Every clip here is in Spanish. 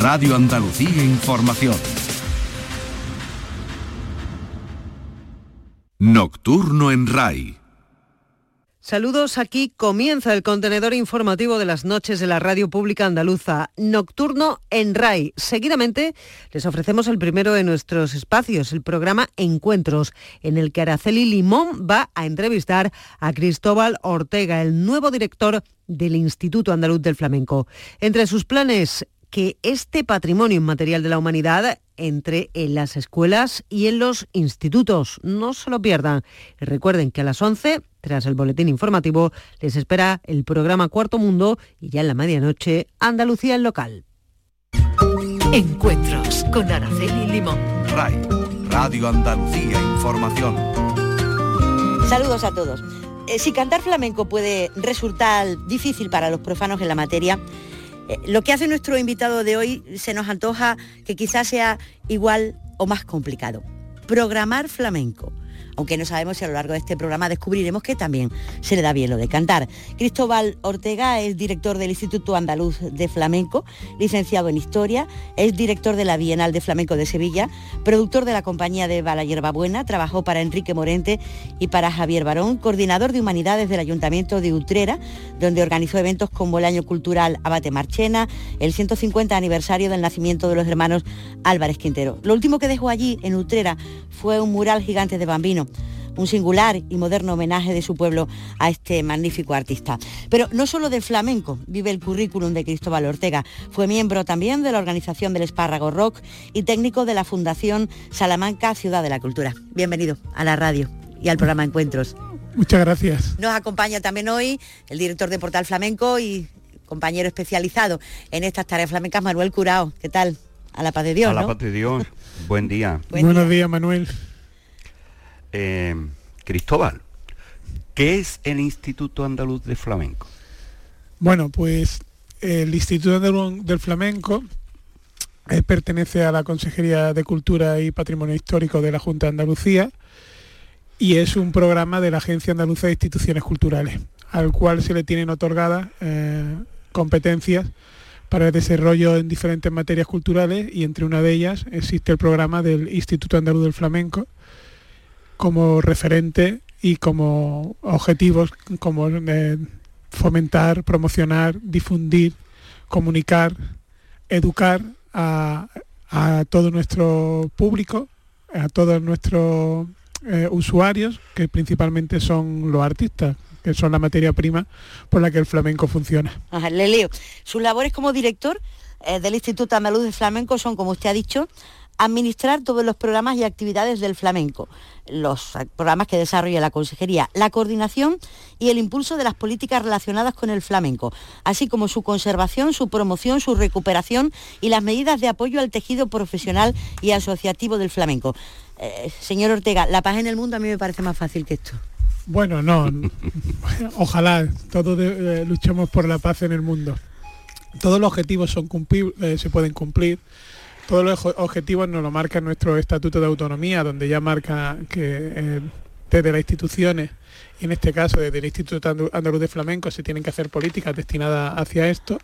Radio Andalucía Información. Nocturno en RAI. Saludos, aquí comienza el contenedor informativo de las noches de la radio pública andaluza, Nocturno en RAI. Seguidamente les ofrecemos el primero de nuestros espacios, el programa Encuentros, en el que Araceli Limón va a entrevistar a Cristóbal Ortega, el nuevo director del Instituto Andaluz del Flamenco. Entre sus planes que este patrimonio inmaterial de la humanidad entre en las escuelas y en los institutos. No se lo pierdan. recuerden que a las 11 tras el boletín informativo, les espera el programa Cuarto Mundo y ya en la medianoche, Andalucía en local. Encuentros con Araceli Limón. RAI, Radio Andalucía Información. Saludos a todos. Eh, si cantar flamenco puede resultar difícil para los profanos en la materia, eh, lo que hace nuestro invitado de hoy se nos antoja que quizás sea igual o más complicado. Programar flamenco aunque no sabemos si a lo largo de este programa descubriremos que también se le da bien lo de cantar. Cristóbal Ortega es director del Instituto Andaluz de Flamenco, licenciado en Historia, es director de la Bienal de Flamenco de Sevilla, productor de la compañía de Bala Buena, trabajó para Enrique Morente y para Javier Barón, coordinador de Humanidades del Ayuntamiento de Utrera, donde organizó eventos como el Año Cultural Abate Marchena, el 150 aniversario del nacimiento de los hermanos Álvarez Quintero. Lo último que dejó allí, en Utrera, fue un mural gigante de bambino un singular y moderno homenaje de su pueblo a este magnífico artista. Pero no solo del flamenco vive el currículum de Cristóbal Ortega, fue miembro también de la organización del Espárrago Rock y técnico de la Fundación Salamanca Ciudad de la Cultura. Bienvenido a la radio y al programa Encuentros. Muchas gracias. Nos acompaña también hoy el director de Portal Flamenco y compañero especializado en estas tareas flamencas, Manuel Curao. ¿Qué tal? A la paz de Dios. A la paz de Dios. Buen día. Buenos días, Manuel. Eh, Cristóbal, ¿qué es el Instituto Andaluz de Flamenco? Bueno, pues el Instituto Andaluz del Flamenco eh, pertenece a la Consejería de Cultura y Patrimonio Histórico de la Junta de Andalucía y es un programa de la Agencia Andaluza de Instituciones Culturales, al cual se le tienen otorgadas eh, competencias para el desarrollo en diferentes materias culturales y entre una de ellas existe el programa del Instituto Andaluz del Flamenco, como referente y como objetivos como eh, fomentar, promocionar, difundir, comunicar, educar a, todo nuestro público, a todos nuestros eh, usuarios, que principalmente son los artistas, que son la materia prima por la que el flamenco funciona. le leo. Sus labores como director eh, del Instituto Andaluz de Flamenco son, como usted ha dicho, administrar todos los programas y actividades del flamenco, los programas que desarrolla la Consejería, la coordinación y el impulso de las políticas relacionadas con el flamenco, así como su conservación, su promoción, su recuperación y las medidas de apoyo al tejido profesional y asociativo del flamenco. Eh, señor Ortega, la paz en el mundo a mí me parece más fácil que esto. Bueno, no, ojalá todos eh, luchemos por la paz en el mundo. Todos los objetivos son eh, se pueden cumplir todos los objetivos nos lo marca nuestro Estatuto de Autonomía, donde ya marca que eh, desde las instituciones, y en este caso desde el Instituto Andaluz de Flamenco, se tienen que hacer políticas destinadas hacia esto,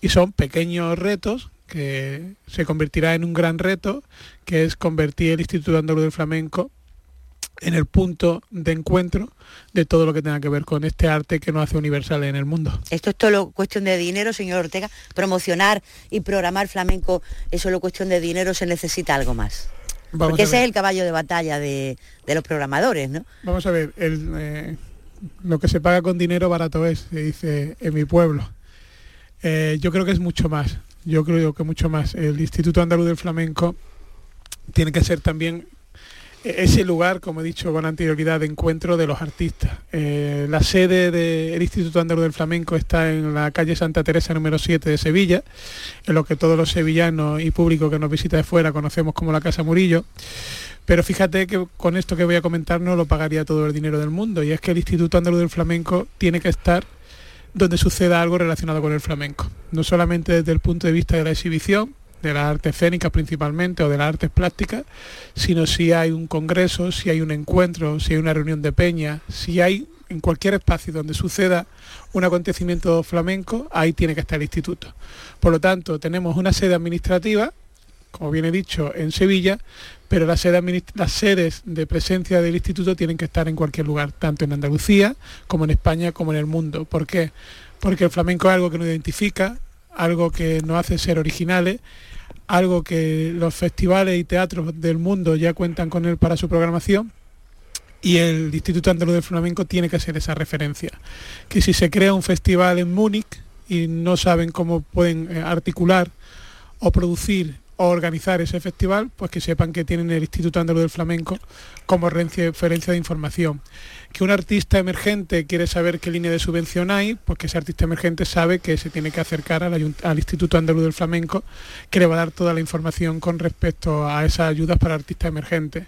y son pequeños retos que se convertirá en un gran reto, que es convertir el Instituto Andaluz del Flamenco en el punto de encuentro de todo lo que tenga que ver con este arte que nos hace universal en el mundo. Esto es todo cuestión de dinero, señor Ortega. Promocionar y programar flamenco es solo cuestión de dinero, se necesita algo más. Porque ese es el caballo de batalla de, los programadores, ¿no? Vamos a ver, eh, lo que se paga con dinero barato es, se dice en mi pueblo. Eh, yo creo que es mucho más, yo creo que mucho más. El Instituto Andaluz del Flamenco tiene que ser también ese lugar, como he dicho con anterioridad, de encuentro de los artistas. Eh, la sede del Instituto Andaluz del Flamenco está en la calle Santa Teresa número 7 de Sevilla, en lo que todos los sevillanos y público que nos visita de fuera conocemos como la Casa Murillo. Pero fíjate que con esto que voy a comentar no lo pagaría todo el dinero del mundo, y es que el Instituto Andaluz del Flamenco tiene que estar donde suceda algo relacionado con el flamenco, no solamente desde el punto de vista de la exhibición, de las artes escénicas principalmente o de las artes plásticas, sino si hay un congreso, si hay un encuentro, si hay una reunión de peña, si hay en cualquier espacio donde suceda un acontecimiento flamenco, ahí tiene que estar el instituto. Por lo tanto, tenemos una sede administrativa, como bien he dicho, en Sevilla, pero las sedes de presencia del instituto tienen que estar en cualquier lugar, tanto en Andalucía como en España como en el mundo. ¿Por qué? Porque el flamenco es algo que nos identifica, algo que nos hace ser originales, algo que los festivales y teatros del mundo ya cuentan con él para su programación y el Instituto Andaluz del Flamenco tiene que ser esa referencia. Que si se crea un festival en Múnich y no saben cómo pueden eh, articular o producir organizar ese festival, pues que sepan que tienen el Instituto Andaluz del Flamenco como referencia de información. Que un artista emergente quiere saber qué línea de subvención hay, pues que ese artista emergente sabe que se tiene que acercar al, al Instituto Andaluz del Flamenco, que le va a dar toda la información con respecto a esas ayudas para artistas emergentes.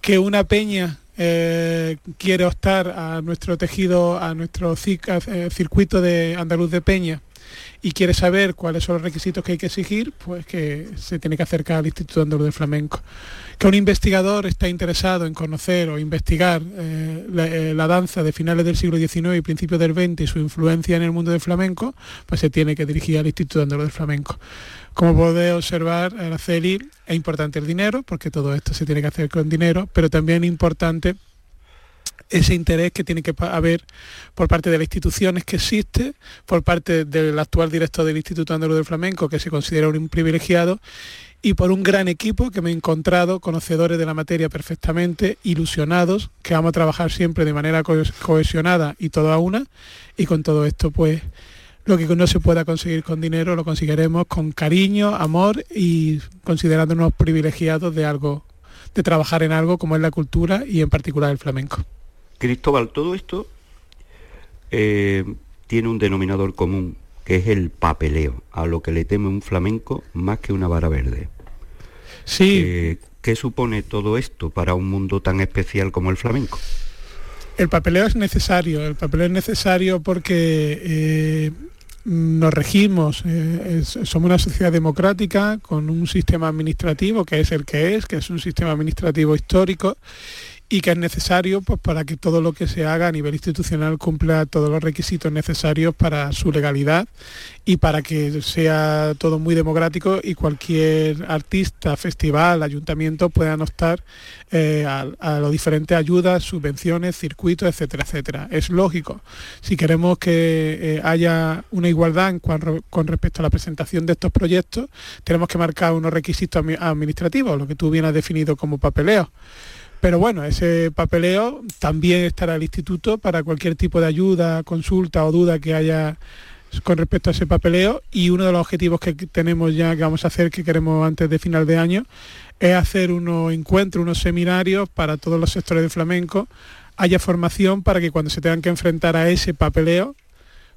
Que una peña eh, quiere optar a nuestro tejido, a nuestro eh, circuito de andaluz de peña y quiere saber cuáles son los requisitos que hay que exigir, pues que se tiene que acercar al Instituto Andaluz del Flamenco. Que un investigador está interesado en conocer o investigar eh, eh, la, danza de finales del siglo XIX y principios del XX y su influencia en el mundo del flamenco, pues se tiene que dirigir al Instituto Andaluz del Flamenco. Como puede observar, Araceli, es importante el dinero, porque todo esto se tiene que hacer con dinero, pero también es importante ese interés que tiene que haber por parte de las instituciones que existe, por parte del actual director del Instituto Andaluz del Flamenco, que se considera un privilegiado, y por un gran equipo que me he encontrado, conocedores de la materia perfectamente, ilusionados, que vamos a trabajar siempre de manera cohesionada y todo a una, y con todo esto pues lo que no se pueda conseguir con dinero lo conseguiremos con cariño, amor y considerándonos privilegiados de algo, de trabajar en algo como es la cultura y en particular el flamenco. Cristóbal, todo esto eh, tiene un denominador común, que es el papeleo, a lo que le teme un flamenco más que una vara verde. Sí. ¿Qué supone todo esto para un mundo tan especial como el flamenco? El papeleo es necesario, el papeleo es necesario porque eh, nos regimos, eh, somos una sociedad democrática con un sistema administrativo que es el que es, que es un sistema administrativo histórico y que es necesario pues, para que todo lo que se haga a nivel institucional cumpla todos los requisitos necesarios para su legalidad y para que sea todo muy democrático y cualquier artista, festival, ayuntamiento puedan optar eh, a, las diferentes ayudas, subvenciones, circuitos, etcétera, etcétera. Es lógico. Si queremos que eh, haya una igualdad con respecto a la presentación de estos proyectos, tenemos que marcar unos requisitos administrativos, lo que tú bien has definido como papeleo. Pero bueno, ese papeleo también estará el instituto para cualquier tipo de ayuda, consulta o duda que haya con respecto a ese papeleo. Y uno de los objetivos que tenemos ya que vamos a hacer que queremos antes de final de año es hacer unos encuentros, unos seminarios para todos los sectores de flamenco, haya formación para que cuando se tengan que enfrentar a ese papeleo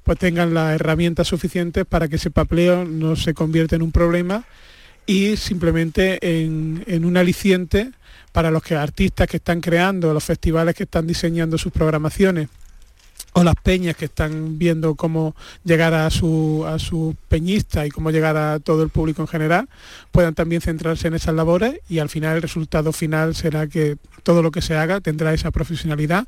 pues tengan las herramientas suficientes para que ese papeleo no se convierta en un problema y simplemente en, en un aliciente para los que artistas que están creando, los festivales que están diseñando sus programaciones o las peñas que están viendo cómo llegar a su, a su peñista y cómo llegar a todo el público en general, puedan también centrarse en esas labores y al final el resultado final será que todo lo que se haga tendrá esa profesionalidad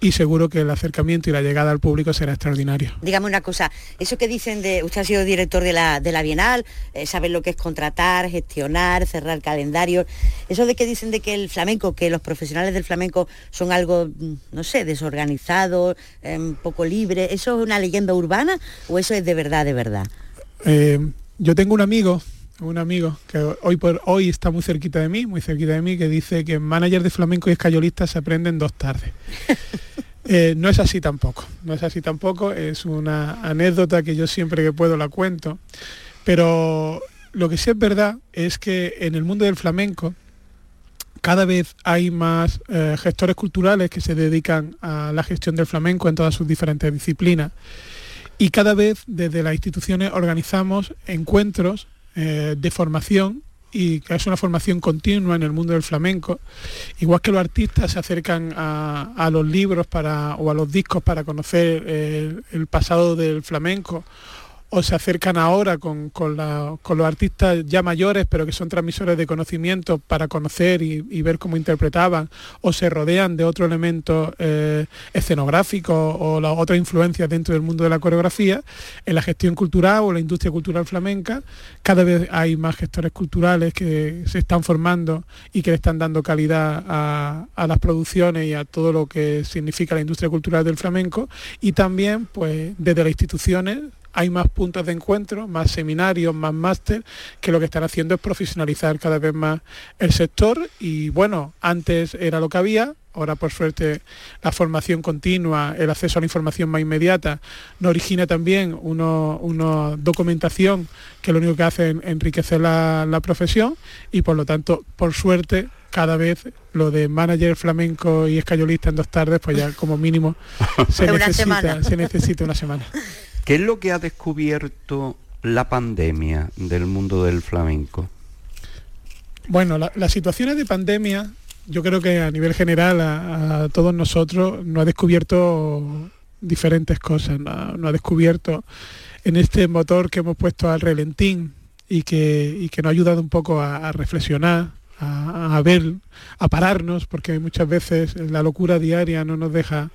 y seguro que el acercamiento y la llegada al público será extraordinario. Dígame una cosa, eso que dicen de, usted ha sido director de la, de la Bienal, eh, sabe lo que es contratar, gestionar, cerrar calendarios, eso de que dicen de que el flamenco, que los profesionales del flamenco son algo, mm, no sé, desorganizado, eh, poco libre, ¿eso es una leyenda urbana o eso es de verdad, de verdad? Eh, yo tengo un amigo un amigo que hoy por hoy está muy cerquita de mí, muy cerquita de mí, que dice que manager de flamenco y escayolista se aprenden dos tardes. Eh, no es así tampoco, no es así tampoco, es una anécdota que yo siempre que puedo la cuento, pero lo que sí es verdad es que en el mundo del flamenco cada vez hay más eh, gestores culturales que se dedican a la gestión del flamenco en todas sus diferentes disciplinas y cada vez desde las instituciones organizamos encuentros eh, de formación y que es una formación continua en el mundo del flamenco, igual que los artistas se acercan a, los libros para, o a los discos para conocer el, pasado del flamenco, o se acercan ahora con, los artistas ya mayores, pero que son transmisores de conocimiento para conocer y, ver cómo interpretaban, o se rodean de otro elemento eh, escenográfico o otras influencias dentro del mundo de la coreografía, en la gestión cultural o la industria cultural flamenca, cada vez hay más gestores culturales que se están formando y que le están dando calidad a, a las producciones y a todo lo que significa la industria cultural del flamenco, y también pues desde las instituciones hay más puntos de encuentro, más seminarios, más máster, que lo que están haciendo es profesionalizar cada vez más el sector. Y bueno, antes era lo que había, ahora por suerte la formación continua, el acceso a la información más inmediata, nos origina también una documentación que lo único que hace es enriquecer la, profesión. Y por lo tanto, por suerte, cada vez lo de manager flamenco y escayolista en dos tardes, pues ya como mínimo se, necesita, se necesita una semana. ¿Qué es lo que ha descubierto la pandemia del mundo del flamenco? Bueno, las situaciones de pandemia, yo creo que a nivel general a, todos nosotros nos ha descubierto diferentes cosas, nos, ha descubierto en este motor que hemos puesto al relentín y que, nos ha ayudado un poco a, reflexionar, a, a, ver, a pararnos, porque muchas veces la locura diaria no nos deja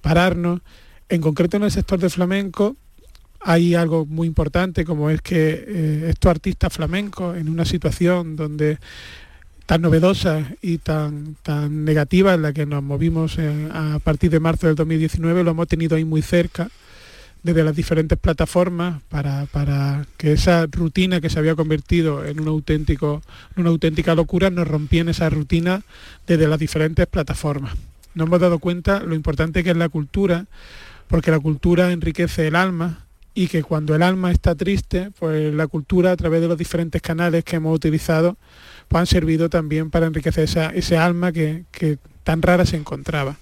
pararnos. En concreto en el sector del flamenco, hay algo muy importante como es que eh, estos artistas flamencos en una situación donde tan novedosa y tan, tan negativa en la que nos movimos eh, a partir de marzo del 2019, lo hemos tenido ahí muy cerca desde las diferentes plataformas para, para, que esa rutina que se había convertido en un auténtico, una auténtica locura nos rompiera esa rutina desde las diferentes plataformas. Nos hemos dado cuenta lo importante que es la cultura, porque la cultura enriquece el alma, y que cuando el alma está triste, pues la cultura a través de los diferentes canales que hemos utilizado, pues han servido también para enriquecer esa, ese alma que, tan rara se encontraba.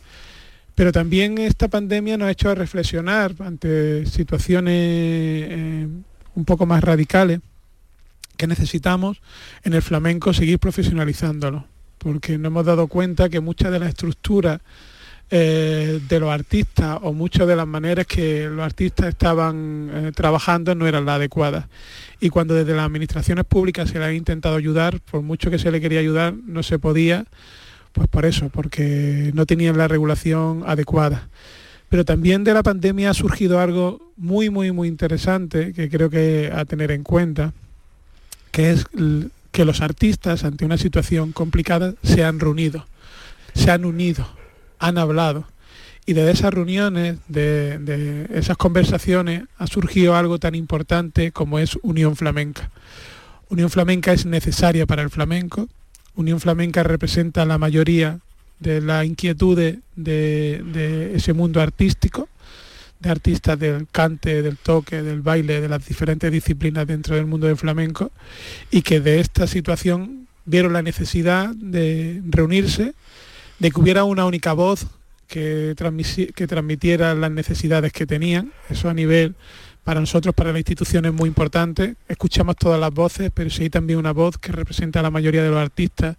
Pero también esta pandemia nos ha hecho reflexionar ante situaciones eh, un poco más radicales que necesitamos en el flamenco seguir profesionalizándolo, porque nos hemos dado cuenta que muchas de las estructuras eh, de los artistas o muchas de las maneras que los artistas estaban eh, trabajando no eran las adecuadas. Y cuando desde las administraciones públicas se le ha intentado ayudar, por mucho que se le quería ayudar, no se podía, pues por eso, porque no tenían la regulación adecuada. Pero también de la pandemia ha surgido algo muy, muy, muy interesante que creo que a tener en cuenta, que es que los artistas ante una situación complicada se han reunido, se han unido han hablado. Y de esas reuniones, de, esas conversaciones, ha surgido algo tan importante como es Unión Flamenca. Unión Flamenca es necesaria para el flamenco. Unión Flamenca representa la mayoría de las inquietudes de, ese mundo artístico, de artistas del cante, del toque, del baile, de las diferentes disciplinas dentro del mundo del flamenco, y que de esta situación vieron la necesidad de reunirse de que hubiera una única voz que, transmitiera las necesidades que tenían. Eso a nivel, para nosotros, para la institución es muy importante. Escuchamos todas las voces, pero si hay también una voz que representa a la mayoría de los artistas,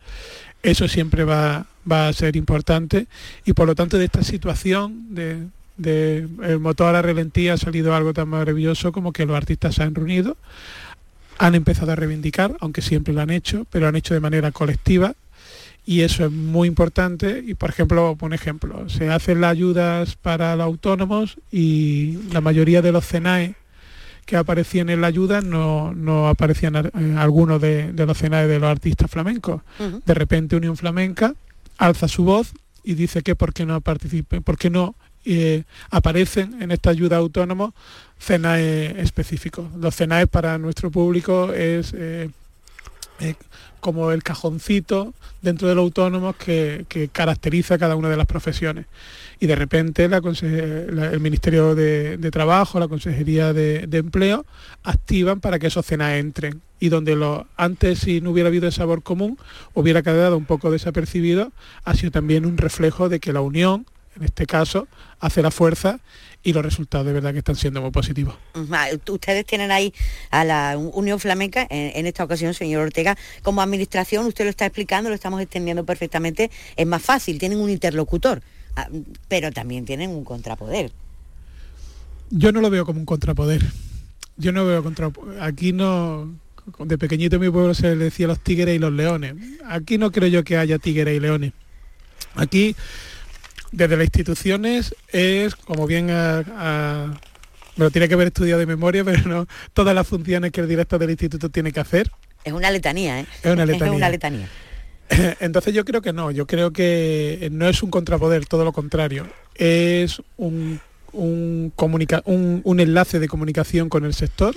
eso siempre va, a ser importante. Y por lo tanto de esta situación de, motor a la relentía ha salido algo tan maravilloso como que los artistas se han reunido, han empezado a reivindicar, aunque siempre lo han hecho, pero lo han hecho de manera colectiva y eso es muy importante. Y por ejemplo un ejemplo se hacen las ayudas para los autónomos y la mayoría de los CENAE que aparecían en la ayuda no, no aparecían eh, algunos de, los CENAE de los artistas flamencos. De repente Unión Flamenca alza su voz y dice que por qué no participen por qué no eh, aparecen en esta ayuda autónomos CENAE específicos los CENAE para nuestro público es eh, como el cajoncito dentro de los autónomos que, caracteriza cada una de las profesiones. Y de repente el Ministerio de, Trabajo, la Consejería de, Empleo, activan para que esos cenas entren. Y donde lo, antes, si no hubiera habido ese sabor común, hubiera quedado un poco desapercibido, ha sido también un reflejo de que la unión, en este caso, hace la fuerza y los resultados de verdad que están siendo muy positivos. Ustedes tienen ahí a la Unión Flamenca, en, esta ocasión, señor Ortega, como administración, usted lo está explicando, lo estamos extendiendo perfectamente, es más fácil, tienen un interlocutor, ah, pero también tienen un contrapoder. Yo no lo veo como un contrapoder. yo no veo contra... Aquí no... De pequeñito en mi pueblo se le decía los tigres y los leones. Aquí no creo yo que haya tigres y leones. Aquí, desde las instituciones, es, como bien a, me lo tiene que haber estudiado de memoria, pero no todas las funciones que el director del instituto tiene que hacer. Es una letanía, ¿eh? Es una letanía. Es una letanía. Entonces yo creo que no, yo creo que no es un contrapoder, todo lo contrario. Es un, un, un, enlace de comunicación con el sector,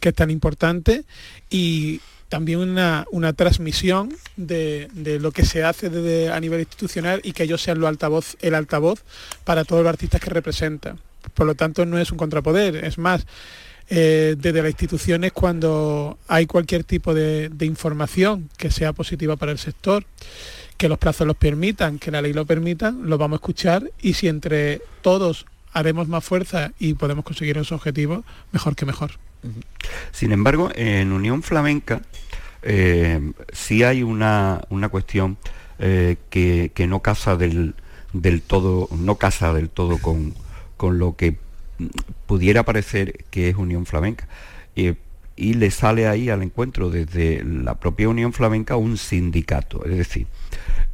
que es tan importante, y también una, transmisión de, lo que se hace a nivel institucional y que ellos sean altavoz, el altavoz para todos los artistas que representan. Por lo tanto, no es un contrapoder, es más, eh, desde las instituciones cuando hay cualquier tipo de, información que sea positiva para el sector, que los plazos los permitan, que la ley lo permita, lo vamos a escuchar y si entre todos haremos más fuerza y podemos conseguir esos objetivos, mejor que mejor. Sin embargo, en Unión Flamenca eh, sí hay una, cuestión eh, que, no casa del, del, todo, no casa del todo con, con lo que pudiera parecer que es Unión Flamenca. y le sale ahí al encuentro desde la propia Unión Flamenca un sindicato. Es decir,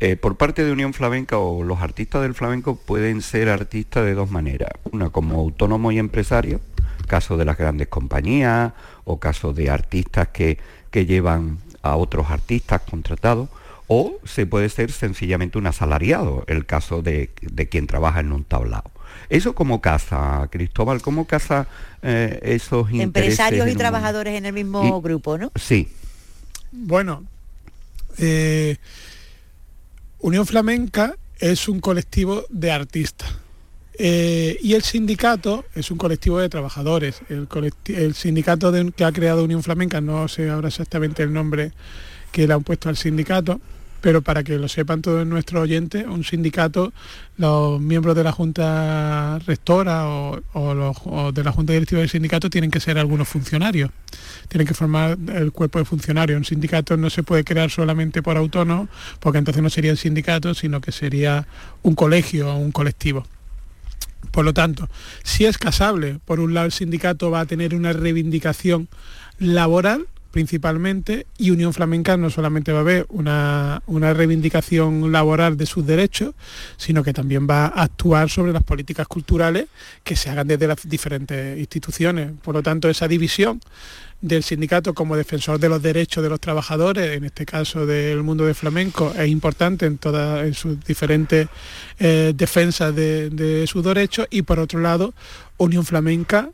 eh, por parte de Unión Flamenca o los artistas del flamenco pueden ser artistas de dos maneras. Una como autónomo y empresario, caso de las grandes compañías o caso de artistas que, que llevan a otros artistas contratados, o se puede ser sencillamente un asalariado, el caso de, de quien trabaja en un tablao. ¿Eso cómo casa, Cristóbal? ¿Cómo casa eh, esos Empresarios y trabajadores en el mismo grupo, ¿no? Sí. Bueno, eh, Unión Flamenca es un colectivo de artistas. Eh, y el sindicato es un colectivo de trabajadores. El, sindicato que ha creado Unión Flamenca, no sé ahora exactamente el nombre que le han puesto al sindicato, pero para que lo sepan todos nuestros oyentes, un sindicato, los miembros de la Junta Rectora o, los, de la Junta Directiva del sindicato tienen que ser algunos funcionarios, tienen que formar el cuerpo de funcionarios. Un sindicato no se puede crear solamente por autónomo, porque entonces no sería un sindicato, sino que sería un colegio o un colectivo. Por lo tanto, si es casable, por un lado el sindicato va a tener una reivindicación laboral principalmente y Unión Flamenca no solamente va a haber una, reivindicación laboral de sus derechos, sino que también va a actuar sobre las políticas culturales que se hagan desde las diferentes instituciones. Por lo tanto, esa división del sindicato como defensor de los derechos de los trabajadores, en este caso del mundo del flamenco, es importante en todas sus diferentes eh, defensas de, de sus derechos y por otro lado, Unión Flamenca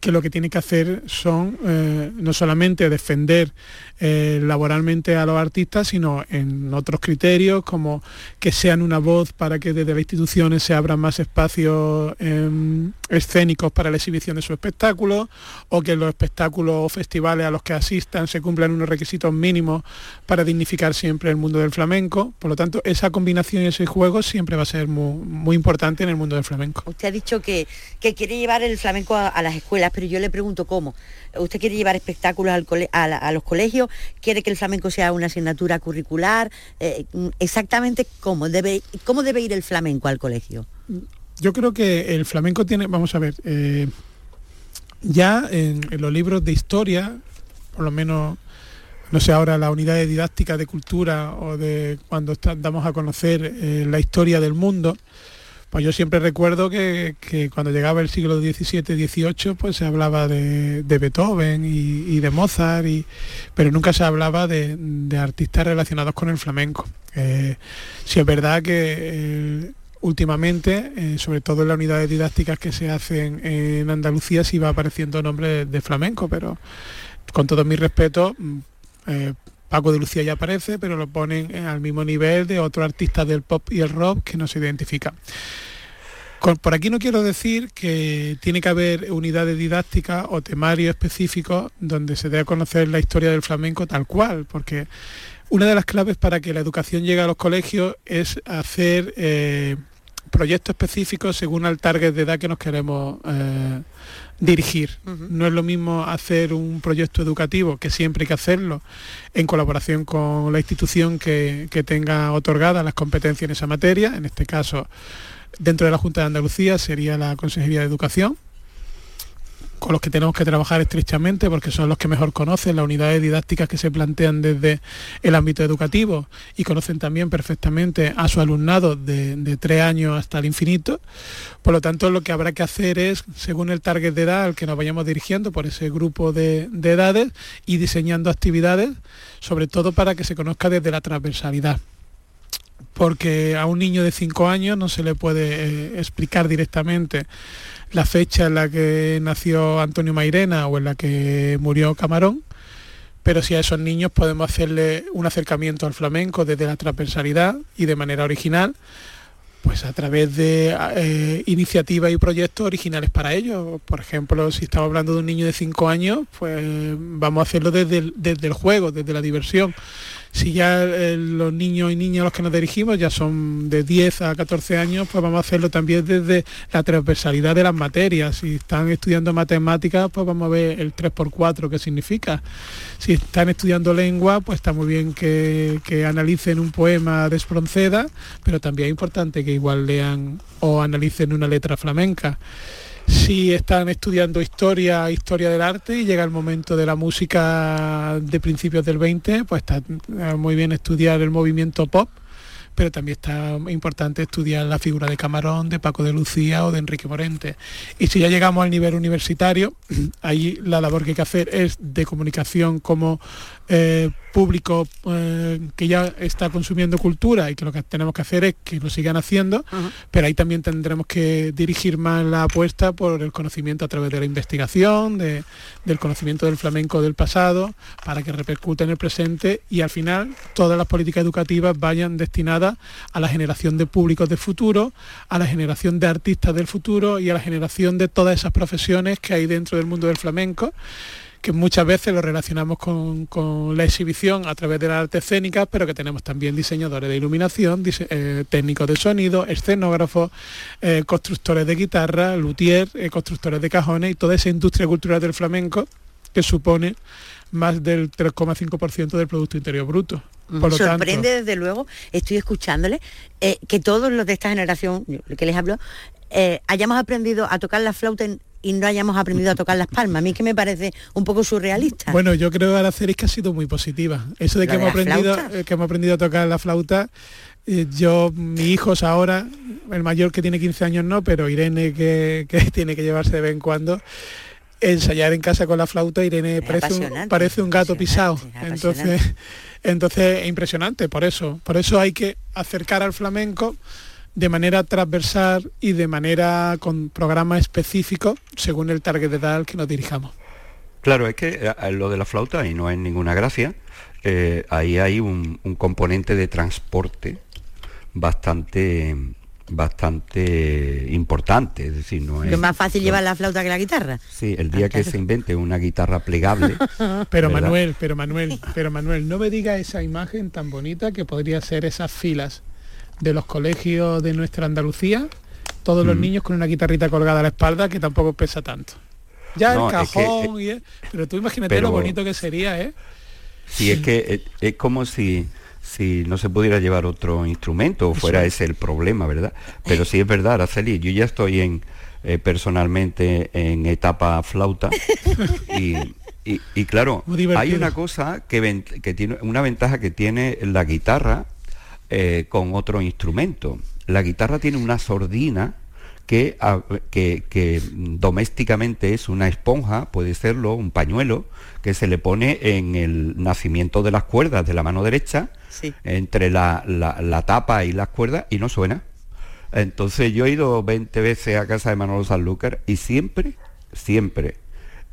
que lo que tiene que hacer son eh, no solamente defender eh, laboralmente a los artistas, sino en otros criterios como que sean una voz para que desde las instituciones se abran más espacios em, escénicos para la exhibición de sus espectáculos, o que los espectáculos o festivales a los que asistan se cumplan unos requisitos mínimos para dignificar siempre el mundo del flamenco. Por lo tanto, esa combinación y ese juego siempre va a ser muy, importante en el mundo del flamenco. Usted ha dicho que, quiere llevar el flamenco a las escuelas, pero yo le pregunto cómo usted quiere llevar espectáculos a, los colegios, quiere que el flamenco sea una asignatura curricular, eh, exactamente cómo debe, cómo debe ir el flamenco al colegio. Yo creo que el flamenco tiene, vamos a ver, eh, ya en, los libros de historia, por lo menos no sé ahora la unidad de didáctica de cultura o de cuando damos a conocer eh, la historia del mundo, pues yo siempre recuerdo que, cuando llegaba el siglo XVII, XVIII, pues se hablaba de, Beethoven y, de Mozart, pero nunca se hablaba de, artistas relacionados con el flamenco. Eh, si es verdad que eh, últimamente, eh, sobre todo en las unidades didácticas que se hacen en Andalucía, sí va apareciendo nombres de flamenco, pero con todo mi respeto, mm, Paco de Lucía ya aparece, pero lo ponen al mismo nivel de otros artistas del pop y el rock que no se identifican. por aquí no quiero decir que tiene que haber unidades didácticas o temarios específicos donde se dé a conocer la historia del flamenco tal cual, porque una de las claves para que la educación llegue a los colegios es hacer eh, proyectos específicos según el target de edad que nos queremos eh, dirigir. No es lo mismo hacer un proyecto educativo, que siempre hay que hacerlo, en colaboración con la institución que, tenga otorgadas las competencias en esa materia, en este caso dentro de la Junta de Andalucía sería la Consejería de Educación, con los que tenemos que trabajar estrechamente porque son los que mejor conocen las unidades didácticas que se plantean desde el ámbito educativo y conocen también perfectamente a su alumnado de, tres años hasta el infinito. Por lo tanto, lo que habrá que hacer es, según el target de edad al que nos vayamos dirigiendo por ese grupo de, de edades, y diseñando actividades, sobre todo para que se conozca desde la transversalidad porque a un niño de 5 años no se le puede eh, explicar directamente la fecha en la que nació Antonio Mairena o en la que murió Camarón, pero si a esos niños podemos hacerle un acercamiento al flamenco desde la transversalidad y de manera original, pues a través de eh, iniciativas y proyectos originales para ellos. Por ejemplo, si estamos hablando de un niño de 5 años, pues vamos a hacerlo desde desde el juego, desde la diversión si ya eh, los niños y niñas a los que nos dirigimos ya son de 10 a 14 años, pues vamos a hacerlo también desde la transversalidad de las materias. Si están estudiando matemáticas, pues vamos a ver el 3x4 qué significa. Si están estudiando lengua, pues está muy bien que, que analicen un poema de Espronceda, pero también es importante que igual lean o analicen una letra flamenca si están estudiando historia, historia del arte y llega el momento de la música de principios del 20, pues está muy bien estudiar el movimiento pop, pero también está importante estudiar la figura de Camarón, de Paco de Lucía o de Enrique Morente. Y si ya llegamos al nivel universitario, ahí la labor que hay que hacer es de comunicación como eh, público eh, que ya está consumiendo cultura y que lo que tenemos que hacer es que lo sigan haciendo, pero ahí también tendremos que dirigir más la apuesta por el conocimiento a través de la investigación, del conocimiento del flamenco del pasado, para que repercute en el presente y al final todas las políticas educativas vayan destinadas a la generación de públicos de futuro, a la generación de artistas del futuro y a la generación de todas esas profesiones que hay dentro del mundo del flamenco que muchas veces lo relacionamos con, la exhibición a través de las artes escénicas, pero que tenemos también diseñadores de iluminación, eh, técnicos de sonido, escenógrafos, eh, constructores de guitarra, luthier, eh, constructores de cajones y toda esa industria cultural del flamenco que supone más del 3,5% del Producto Interior Bruto. Por sorprende desde luego, estoy escuchándole, que todos los de esta generación que les hablo, hayamos aprendido a tocar la flauta en, y no hayamos aprendido a tocar las palmas. A mí que me parece un poco surrealista. Bueno, yo creo que es que ha sido muy positiva. Eso de, que, hemos aprendido, eh, que hemos aprendido a tocar la flauta, eh, yo, mis hijos ahora, el mayor que tiene 15 años no, pero Irene que, tiene que llevarse de vez en cuando, ensayar en casa con la flauta, Irene parece un, parece un gato pisado. Entonces, entonces es impresionante, por eso. Por eso hay que acercar al flamenco de manera transversal y de manera con programas específicos según el target de edad al que nos dirijamos. Claro, es que eh, lo de la flauta ahí no es ninguna gracia. Eh, ahí hay un, componente de transporte bastante bastante importante, es decir, no es... es más fácil llevar la flauta que la guitarra. Sí, el día que se invente una guitarra plegable. pero Manuel, pero Manuel, pero Manuel, no me diga esa imagen tan bonita que podría ser esas filas de los colegios de nuestra Andalucía, todos los mm. niños con una guitarrita colgada a la espalda que tampoco pesa tanto. Ya el cajón, y, pero tú imagínate lo bonito que sería, ¿eh? Sí, es que es, como si si no se pudiera llevar otro instrumento o fuera ese el problema, ¿verdad? Pero sí es verdad, Araceli, yo ya estoy en eh, personalmente en etapa flauta y, y, claro, hay una cosa que, que tiene una ventaja que tiene la guitarra eh, con otro instrumento. La guitarra tiene una sordina que, que, domésticamente es una esponja, puede serlo, un pañuelo, que se le pone en el nacimiento de las cuerdas de la mano derecha, entre la, la, tapa y las cuerdas, y no suena. Entonces yo he ido 20 veces a casa de Manolo Sanlúcar y siempre, siempre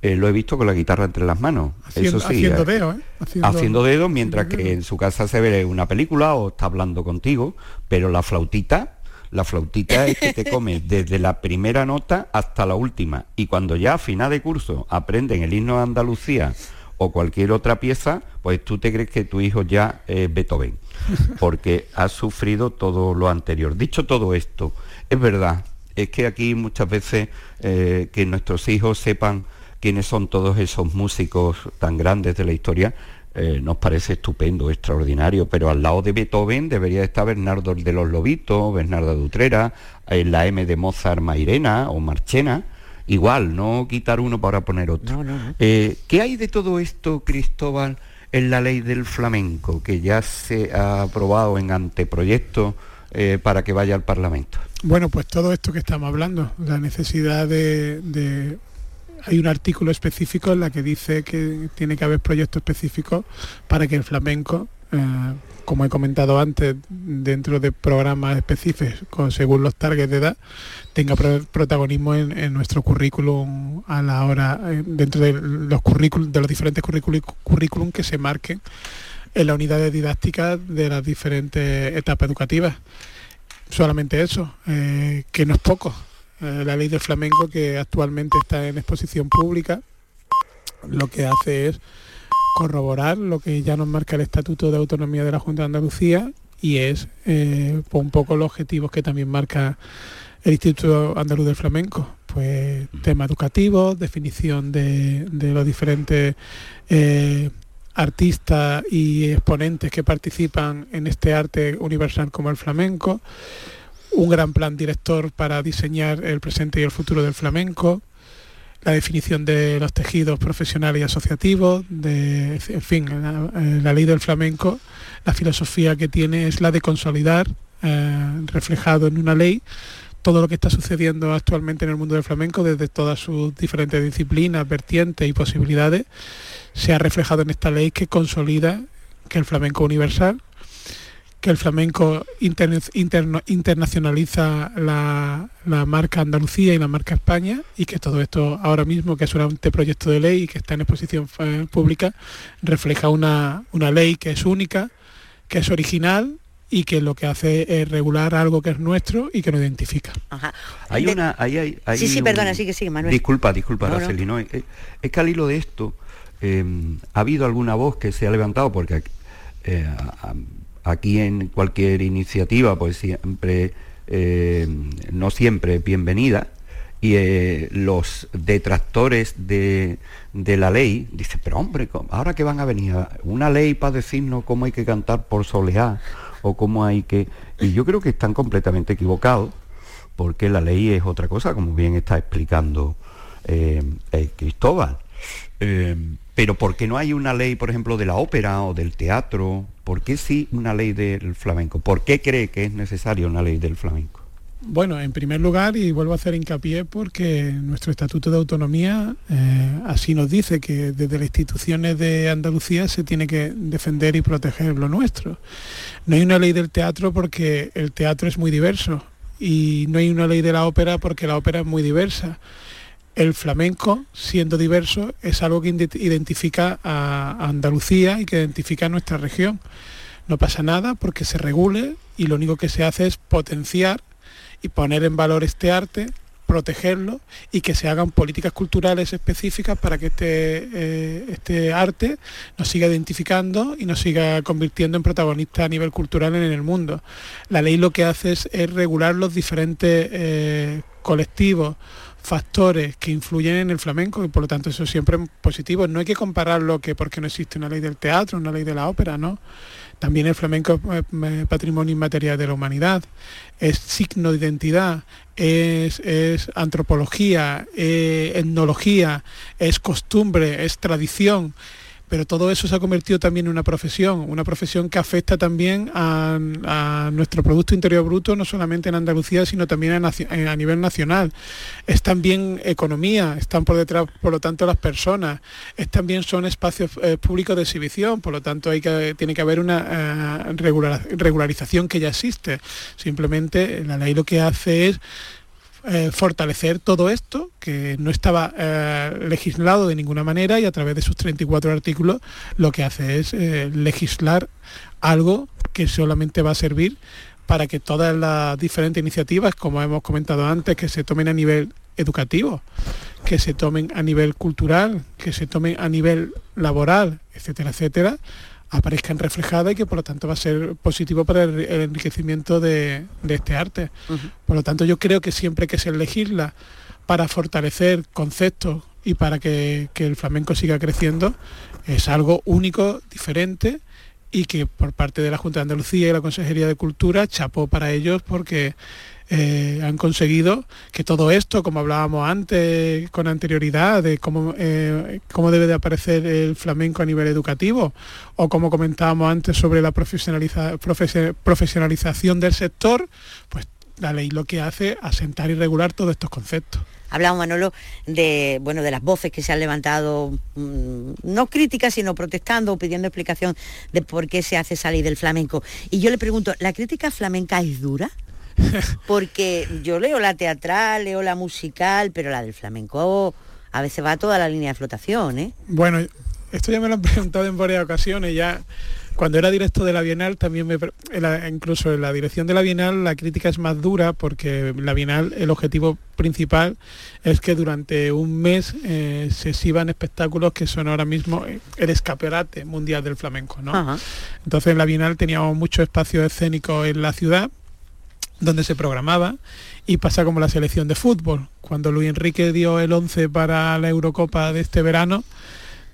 eh, lo he visto con la guitarra entre las manos. Haciendo, Eso sí, haciendo eh, dedos, ¿eh? Haciendo, dedos mientras que en su casa se ve una película o está hablando contigo, pero la flautita, la flautita es que te come desde la primera nota hasta la última. Y cuando ya a final de curso aprenden el himno de Andalucía o cualquier otra pieza, pues tú te crees que tu hijo ya es Beethoven, porque ha sufrido todo lo anterior. Dicho todo esto, es verdad, es que aquí muchas veces que nuestros hijos sepan quiénes son todos esos músicos tan grandes de la historia, eh, nos parece estupendo, extraordinario, pero al lado de Beethoven debería estar Bernardo de los Lobitos, Bernardo de Utrera, en la M de Mozart Mairena o Marchena, igual, no quitar uno para poner otro. Eh, ¿Qué hay de todo esto, Cristóbal, en la ley del flamenco, que ya se ha aprobado en anteproyecto eh, para que vaya al Parlamento? Bueno, pues todo esto que estamos hablando, la necesidad de, Hay un artículo específico en la que dice que tiene que haber proyectos específicos para que el flamenco, eh, como he comentado antes, dentro de programas específicos según los targets de edad, tenga protagonismo en, nuestro currículum a la hora, eh, dentro de los currículum, de los diferentes currículum que se marquen en la unidad de didáctica de las diferentes etapas educativas solamente eso, eh, que no es poco. Eh, la ley del flamenco que actualmente está en exposición pública, lo que hace es corroborar lo que ya nos marca el Estatuto de Autonomía de la Junta de Andalucía y es eh, un poco los objetivos que también marca el Instituto Andaluz del Flamenco. Pues tema educativo, definición de, los diferentes artistas y exponentes que participan en este arte universal como el flamenco, un gran plan director para diseñar el presente y el futuro del flamenco, la definición de los tejidos profesionales y asociativos, de, en fin, la, ley del flamenco, la filosofía que tiene es la de consolidar, eh, reflejado en una ley, todo lo que está sucediendo actualmente en el mundo del flamenco desde todas sus diferentes disciplinas, vertientes y posibilidades se ha reflejado en esta ley que consolida que el flamenco universal, que el flamenco internacionaliza la, marca Andalucía y la marca España y que todo esto ahora mismo, que es un anteproyecto de ley y que está en exposición eh, pública, refleja una, ley que es única, que es original y que lo que hace es regular algo que es nuestro y que nos identifica. Hay una, sí, sí, perdona, sí que sí, Manuel. Disculpa, disculpa, no, Es, es, que al hilo de esto, Em, ha habido alguna voz que se ha levantado porque eh, aquí en cualquier iniciativa pues siempre em, no siempre bienvenida. Y eh, los detractores de, la ley dicen pero hombre ahora que van a venir una ley para decirnos cómo hay que cantar por soleá o cómo hay que y yo creo que están completamente equivocados porque la ley es otra cosa como bien está explicando eh, Cristóbal pero ¿por qué no hay una ley, por ejemplo, de la ópera o del teatro? ¿Por qué sí una ley del flamenco? ¿Por qué cree que es necesaria una ley del flamenco? Bueno, en primer lugar, y vuelvo a hacer hincapié porque nuestro Estatuto de Autonomía eh, así nos dice que desde las instituciones de Andalucía se tiene que defender y proteger lo nuestro. No hay una ley del teatro porque el teatro es muy diverso y no hay una ley de la ópera porque la ópera es muy diversa el flamenco, siendo diverso, es algo que identifica a Andalucía y que identifica a nuestra región. No pasa nada porque se regule y lo único que se hace es potenciar y poner en valor este arte, protegerlo y que se hagan políticas culturales específicas para que este, eh, este arte nos siga identificando y nos siga convirtiendo en protagonistas a nivel cultural en el mundo. La ley lo que hace es, regular los diferentes eh, colectivos factores que influyen en el flamenco y por lo tanto eso siempre es positivo. No hay que compararlo que porque no existe una ley del teatro, una ley de la ópera, ¿no? También el flamenco es eh, patrimonio inmaterial de la humanidad, es signo de identidad, es, antropología, es etnología, es costumbre, es tradición pero todo eso se ha convertido también en una profesión, una profesión que afecta también a, nuestro Producto Interior Bruto, no solamente en Andalucía, sino también a, nivel nacional. Es también economía, están por detrás, por lo tanto, las personas, es también son espacios eh, públicos de exhibición, por lo tanto hay que, tiene que haber una eh, regularización que ya existe. Simplemente la ley lo que hace es eh, fortalecer todo esto, que no estaba eh, legislado de ninguna manera y a través de sus 34 artículos lo que hace es eh, legislar algo que solamente va a servir para que todas las diferentes iniciativas, como hemos comentado antes, que se tomen a nivel educativo, que se tomen a nivel cultural, que se tomen a nivel laboral, etcétera, etcétera, aparezcan reflejadas y que por lo tanto va a ser positivo para el, enriquecimiento de, este arte. Por lo tanto, yo creo que siempre que se legisla para fortalecer conceptos y para que, el flamenco siga creciendo, es algo único, diferente y que por parte de la Junta de Andalucía y la Consejería de Cultura chapó para ellos porque eh, han conseguido que todo esto, como hablábamos antes con anterioridad, de cómo, eh, cómo debe de aparecer el flamenco a nivel educativo, o como comentábamos antes sobre la profesionalización del sector, pues la ley lo que hace es asentar y regular todos estos conceptos. Hablamos, Manolo, de, bueno, de las voces que se han levantado, mm, no críticas, sino protestando o pidiendo explicación de por qué se hace salir del flamenco. Y yo le pregunto, ¿la crítica flamenca es dura? Porque yo leo la teatral, leo la musical, pero la del flamenco a veces va toda la línea de flotación, ¿eh? Bueno, esto ya me lo han preguntado en varias ocasiones, ya cuando era directo de la Bienal, también me, incluso en la dirección de la Bienal la crítica es más dura porque la Bienal el objetivo principal es que durante un mes eh, se exhiban espectáculos que son ahora mismo el escaparate mundial del flamenco. ¿no? Entonces en la Bienal teníamos mucho espacio escénico en la ciudad donde se programaba y pasa como la selección de fútbol. Cuando Luis Enrique dio el 11 para la Eurocopa de este verano,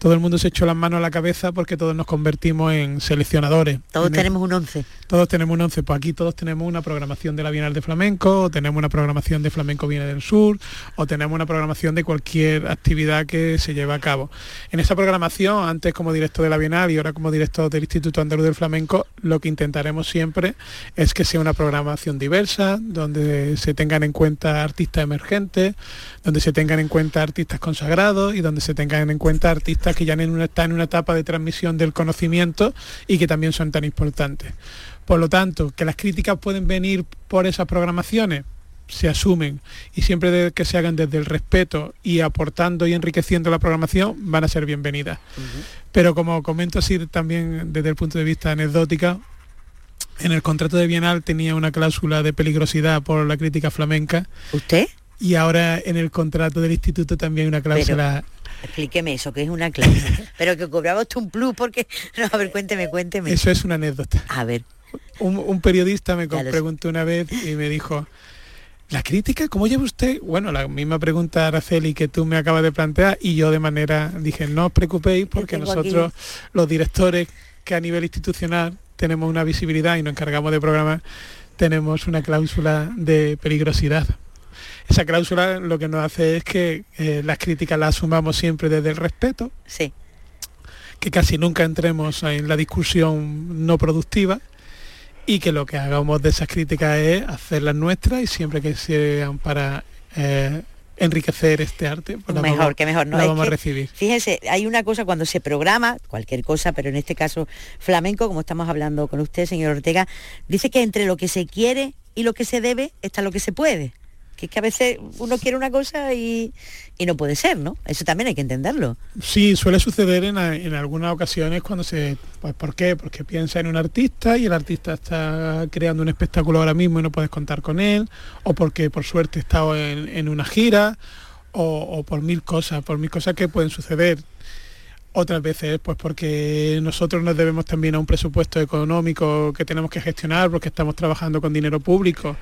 todo el mundo se echó las manos a la cabeza porque todos nos convertimos en seleccionadores. Todos tenemos un 11. Todos tenemos un 11, pues aquí todos tenemos una programación de la Bienal de Flamenco, o tenemos una programación de Flamenco Viene del Sur, o tenemos una programación de cualquier actividad que se lleve a cabo. En esa programación, antes como director de la Bienal y ahora como director del Instituto Andaluz del Flamenco, lo que intentaremos siempre es que sea una programación diversa, donde se tengan en cuenta artistas emergentes, donde se tengan en cuenta artistas consagrados y donde se tengan en cuenta artistas que ya están en una etapa de transmisión del conocimiento y que también son tan importantes. Por lo tanto, que las críticas pueden venir por esas programaciones, se asumen y siempre que se hagan desde el respeto y aportando y enriqueciendo la programación van a ser bienvenidas. Pero como comento así también desde el punto de vista anecdótica, en el contrato de Bienal tenía una cláusula de peligrosidad por la crítica flamenca. ¿Usted? Y ahora en el contrato del instituto también una cláusula... explíqueme eso, que es una cláusula. Pero que cobraba usted un plus porque... No, a ver, cuénteme, cuénteme. Eso es una anécdota. A ver. Un, periodista me preguntó una vez y me dijo, ¿la crítica cómo lleva usted? Bueno, la misma pregunta, Araceli, que tú me acabas de plantear y yo de manera dije, no os preocupéis porque nosotros, los directores que a nivel institucional tenemos una visibilidad y nos encargamos de programas, tenemos una cláusula de peligrosidad esa cláusula lo que nos hace es que eh, las críticas las asumamos siempre desde el respeto. Sí. Que casi nunca entremos en la discusión no productiva y que lo que hagamos de esas críticas es hacerlas nuestras y siempre que sean para eh, enriquecer este arte, pues mejor, que mejor no la vamos a recibir. Fíjense, hay una cosa cuando se programa, cualquier cosa, pero en este caso flamenco, como estamos hablando con usted, señor Ortega, dice que entre lo que se quiere y lo que se debe está lo que se puede es que a veces uno quiere una cosa y, no puede ser, ¿no? Eso también hay que entenderlo. Sí, suele suceder en, algunas ocasiones cuando se... Pues, ¿Por qué? Porque piensa en un artista y el artista está creando un espectáculo ahora mismo y no puedes contar con él, o porque por suerte está en, en una gira, o por mil cosas, por mil cosas que pueden suceder otras veces pues porque nosotros nos debemos también a un presupuesto económico que tenemos que gestionar porque estamos trabajando con dinero público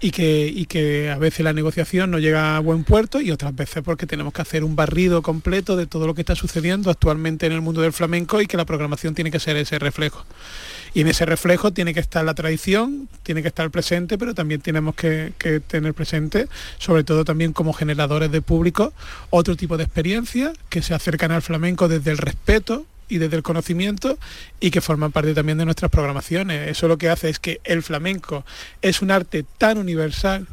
y que, que a veces la negociación no llega a buen puerto y otras veces porque tenemos que hacer un barrido completo de todo lo que está sucediendo actualmente en el mundo del flamenco y que la programación tiene que ser ese reflejo. Y en ese reflejo tiene que estar la tradición, tiene que estar presente, pero también tenemos que, tener presente, sobre todo también como generadores de público, otro tipo de experiencias que se acercan al flamenco desde el respeto y desde el conocimiento y que forman parte también de nuestras programaciones. Eso lo que hace es que el flamenco es un arte tan universal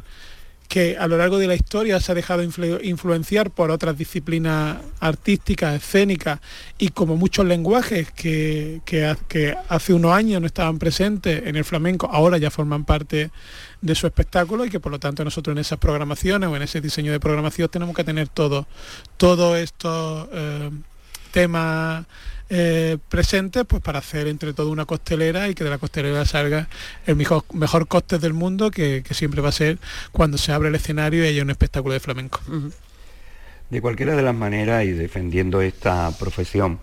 que a lo largo de la historia se ha dejado influenciar por otras disciplinas artísticas, escénicas y como muchos lenguajes que, que, hace unos años no estaban presentes en el flamenco, ahora ya forman parte de su espectáculo y que por lo tanto nosotros en esas programaciones o en ese diseño de programación tenemos que tener todo, todos estos eh, temas eh, presentes pues para hacer entre todo una costelera y que de la costelera salga el mejor, mejor coste del mundo que, siempre va a ser cuando se abre el escenario y haya un espectáculo de flamenco. De cualquiera de las maneras y defendiendo esta profesión,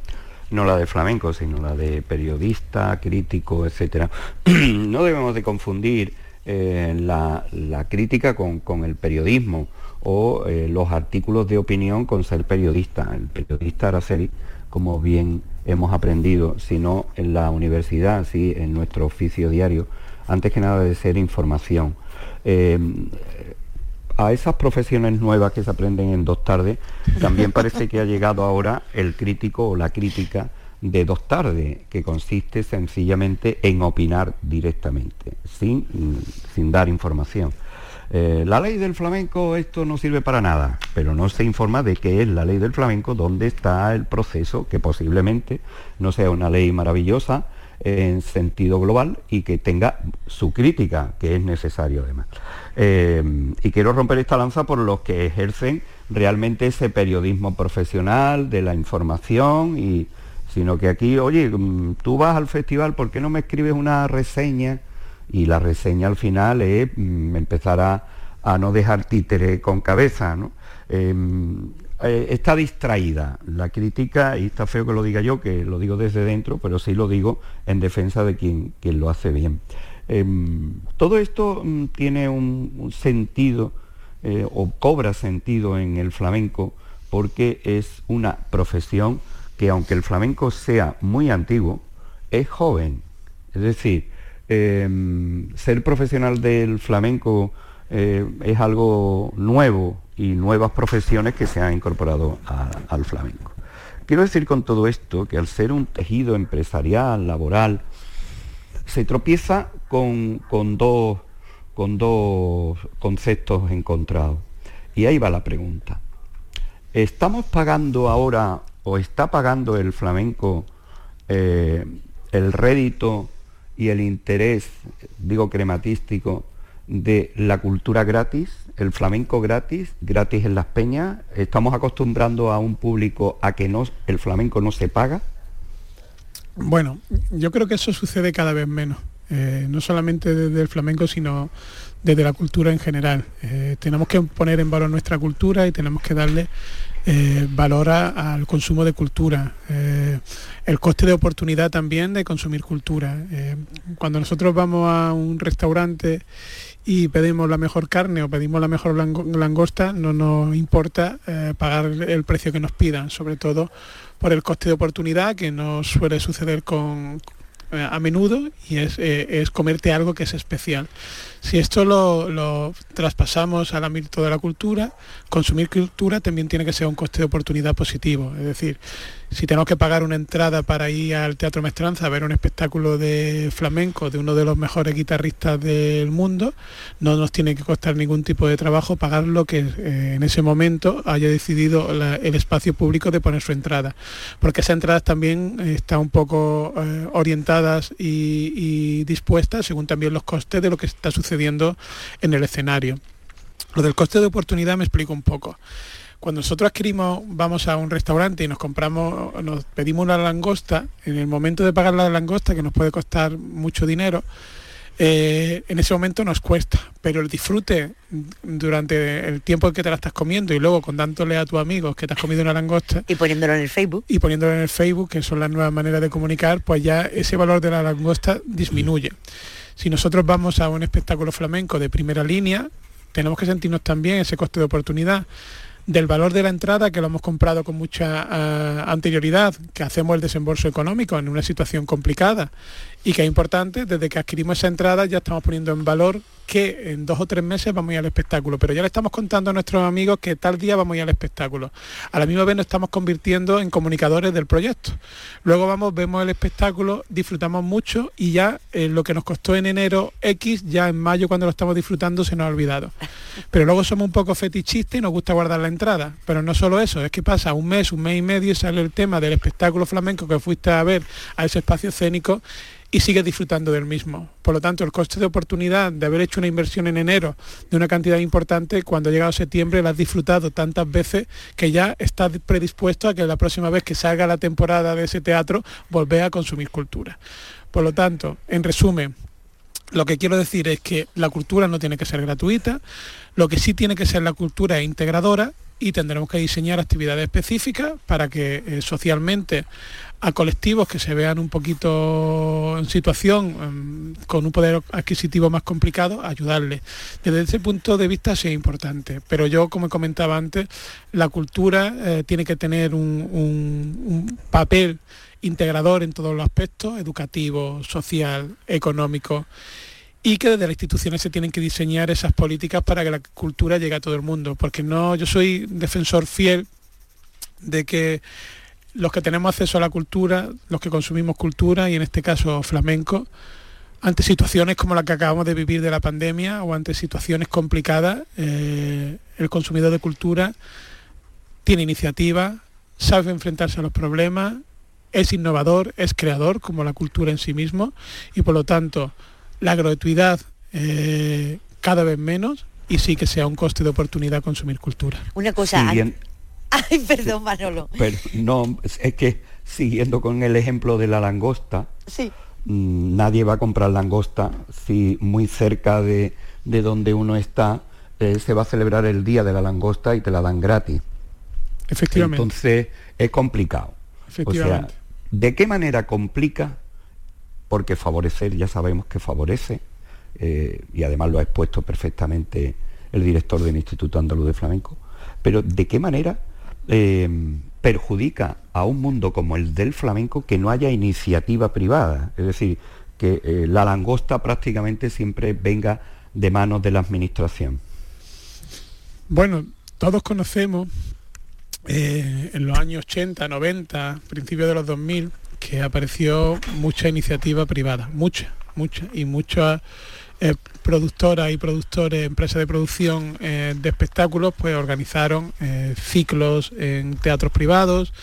no la de flamenco, sino la de periodista, crítico, etcétera, no debemos de confundir eh, la, crítica con, el periodismo o eh, los artículos de opinión con ser periodista. El periodista Araceli, como bien hemos aprendido, sino en la universidad, sí, en nuestro oficio diario, antes que nada de ser información. Eh, a esas profesiones nuevas que se aprenden en dos tardes, también parece que ha llegado ahora el crítico o la crítica de dos tardes, que consiste sencillamente en opinar directamente, sin, sin dar información. Eh, la ley del flamenco, esto no sirve para nada, pero no se informa de qué es la ley del flamenco, dónde está el proceso, que posiblemente no sea una ley maravillosa en sentido global y que tenga su crítica, que es necesario además. Eh, y quiero romper esta lanza por los que ejercen realmente ese periodismo profesional de la información y sino que aquí, oye, mm, tú vas al festival, ¿por qué no me escribes una reseña? Y la reseña al final es mm, empezar a, no dejar títere con cabeza, ¿no? Em, eh, está distraída la crítica, y está feo que lo diga yo, que lo digo desde dentro, pero sí lo digo en defensa de quien, lo hace bien. Em, todo esto mm, tiene un, sentido eh, o cobra sentido en el flamenco porque es una profesión que aunque el flamenco sea muy antiguo, es joven. Es decir, em, ser profesional del flamenco eh, es algo nuevo y nuevas profesiones que se han incorporado al flamenco. Quiero decir con todo esto que al ser un tejido empresarial, laboral, se tropieza con, dos, con dos conceptos encontrados. Y ahí va la pregunta. ¿Estamos pagando ahora o está pagando el flamenco eh, el rédito y el interés, digo crematístico, de la cultura gratis, el flamenco gratis, gratis en las peñas. Estamos acostumbrando a un público a que no, el flamenco no se paga. Bueno, yo creo que eso sucede cada vez menos, eh, no solamente desde el flamenco, sino desde la cultura en general. Eh, tenemos que poner en valor nuestra cultura y tenemos que darle eh, valora al consumo de cultura, eh, el coste de oportunidad también de consumir cultura. Eh, cuando nosotros vamos a un restaurante y pedimos la mejor carne o pedimos la mejor langosta, no nos importa pagar el precio que nos pidan, sobre todo por el coste de oportunidad que no suele suceder con, a menudo y es, es comerte algo que es especial. Si esto lo, traspasamos al ámbito de la cultura, consumir cultura también tiene que ser un coste de oportunidad positivo. Es decir, si tenemos que pagar una entrada para ir al Teatro Mestranza a ver un espectáculo de flamenco de uno de los mejores guitarristas del mundo, no nos tiene que costar ningún tipo de trabajo pagar lo que eh, en ese momento haya decidido el espacio público de poner su entrada. Porque esas entradas también están un poco eh, orientadas y dispuestas según también los costes de lo que está sucediendo sucediendo en el escenario. Lo del coste de oportunidad me explico un poco. Cuando nosotros adquirimos, vamos a un restaurante y nos compramos, nos pedimos una langosta, en el momento de pagar la langosta, que nos puede costar mucho dinero, eh, en ese momento nos cuesta, pero el disfrute durante el tiempo en que te la estás comiendo y luego contándole a tus amigos que te has comido una langosta y poniéndolo en el Facebook y poniéndolo en el Facebook, que son las nuevas maneras de comunicar, pues ya ese valor de la langosta disminuye. Si nosotros vamos a un espectáculo flamenco de primera línea, tenemos que sentirnos también ese coste de oportunidad del valor de la entrada que lo hemos comprado con mucha eh, anterioridad, que hacemos el desembolso económico en una situación complicada y que es importante, desde que adquirimos esa entrada ya estamos poniendo en valor que en dos o tres meses vamos a ir al espectáculo, pero ya le estamos contando a nuestros amigos que tal día vamos a ir al espectáculo. A la misma vez nos estamos convirtiendo en comunicadores del proyecto. Luego vamos, vemos el espectáculo, disfrutamos mucho y ya eh, lo que nos costó en enero X, ya en mayo cuando lo estamos disfrutando se nos ha olvidado. Pero luego somos un poco fetichistas y nos gusta guardar la entrada. Pero no solo eso, es que pasa un mes, un mes y medio y sale el tema del espectáculo flamenco que fuiste a ver a ese espacio escénico y sigue disfrutando del mismo. Por lo tanto, el coste de oportunidad de haber hecho una inversión en enero de una cantidad importante, cuando ha llegado septiembre la has disfrutado tantas veces que ya estás predispuesto a que la próxima vez que salga la temporada de ese teatro, volver a consumir cultura. Por lo tanto, en resumen, lo que quiero decir es que la cultura no tiene que ser gratuita, lo que sí tiene que ser la cultura es integradora y tendremos que diseñar actividades específicas para que eh, socialmente a colectivos que se vean un poquito en situación em, con un poder adquisitivo más complicado, ayudarles. Desde ese punto de vista sí es importante, pero yo, como comentaba antes, la cultura eh, tiene que tener un, un papel integrador en todos los aspectos, educativo, social, económico y que desde las instituciones se tienen que diseñar esas políticas para que la cultura llegue a todo el mundo, porque no yo soy defensor fiel de que los que tenemos acceso a la cultura, los que consumimos cultura, y en este caso flamenco, ante situaciones como la que acabamos de vivir de la pandemia o ante situaciones complicadas, eh, el consumidor de cultura tiene iniciativa, sabe enfrentarse a los problemas, es innovador, es creador, como la cultura en sí mismo, y por lo tanto la gratuidad eh, cada vez menos y sí que sea un coste de oportunidad consumir cultura. Una cosa, Ay, perdón, Manolo. Pero, no, es que siguiendo con el ejemplo de la langosta, sí. Mm, nadie va a comprar langosta si muy cerca de, donde uno está eh, se va a celebrar el día de la langosta y te la dan gratis. Efectivamente. Entonces es complicado. Efectivamente. O sea, ¿de qué manera complica? Porque favorecer, ya sabemos que favorece, eh, y además lo ha expuesto perfectamente el director del Instituto Andaluz de Flamenco, pero ¿de qué manera eh, perjudica a un mundo como el del flamenco que no haya iniciativa privada. Es decir, que eh, la langosta prácticamente siempre venga de manos de la administración. Bueno, todos conocemos en los años 80, 90, principios de los 2000, que apareció mucha iniciativa privada, mucha, mucha, y mucha eh, productoras y productores, empresas de producción eh, de espectáculos, pues organizaron eh, ciclos en teatros privados.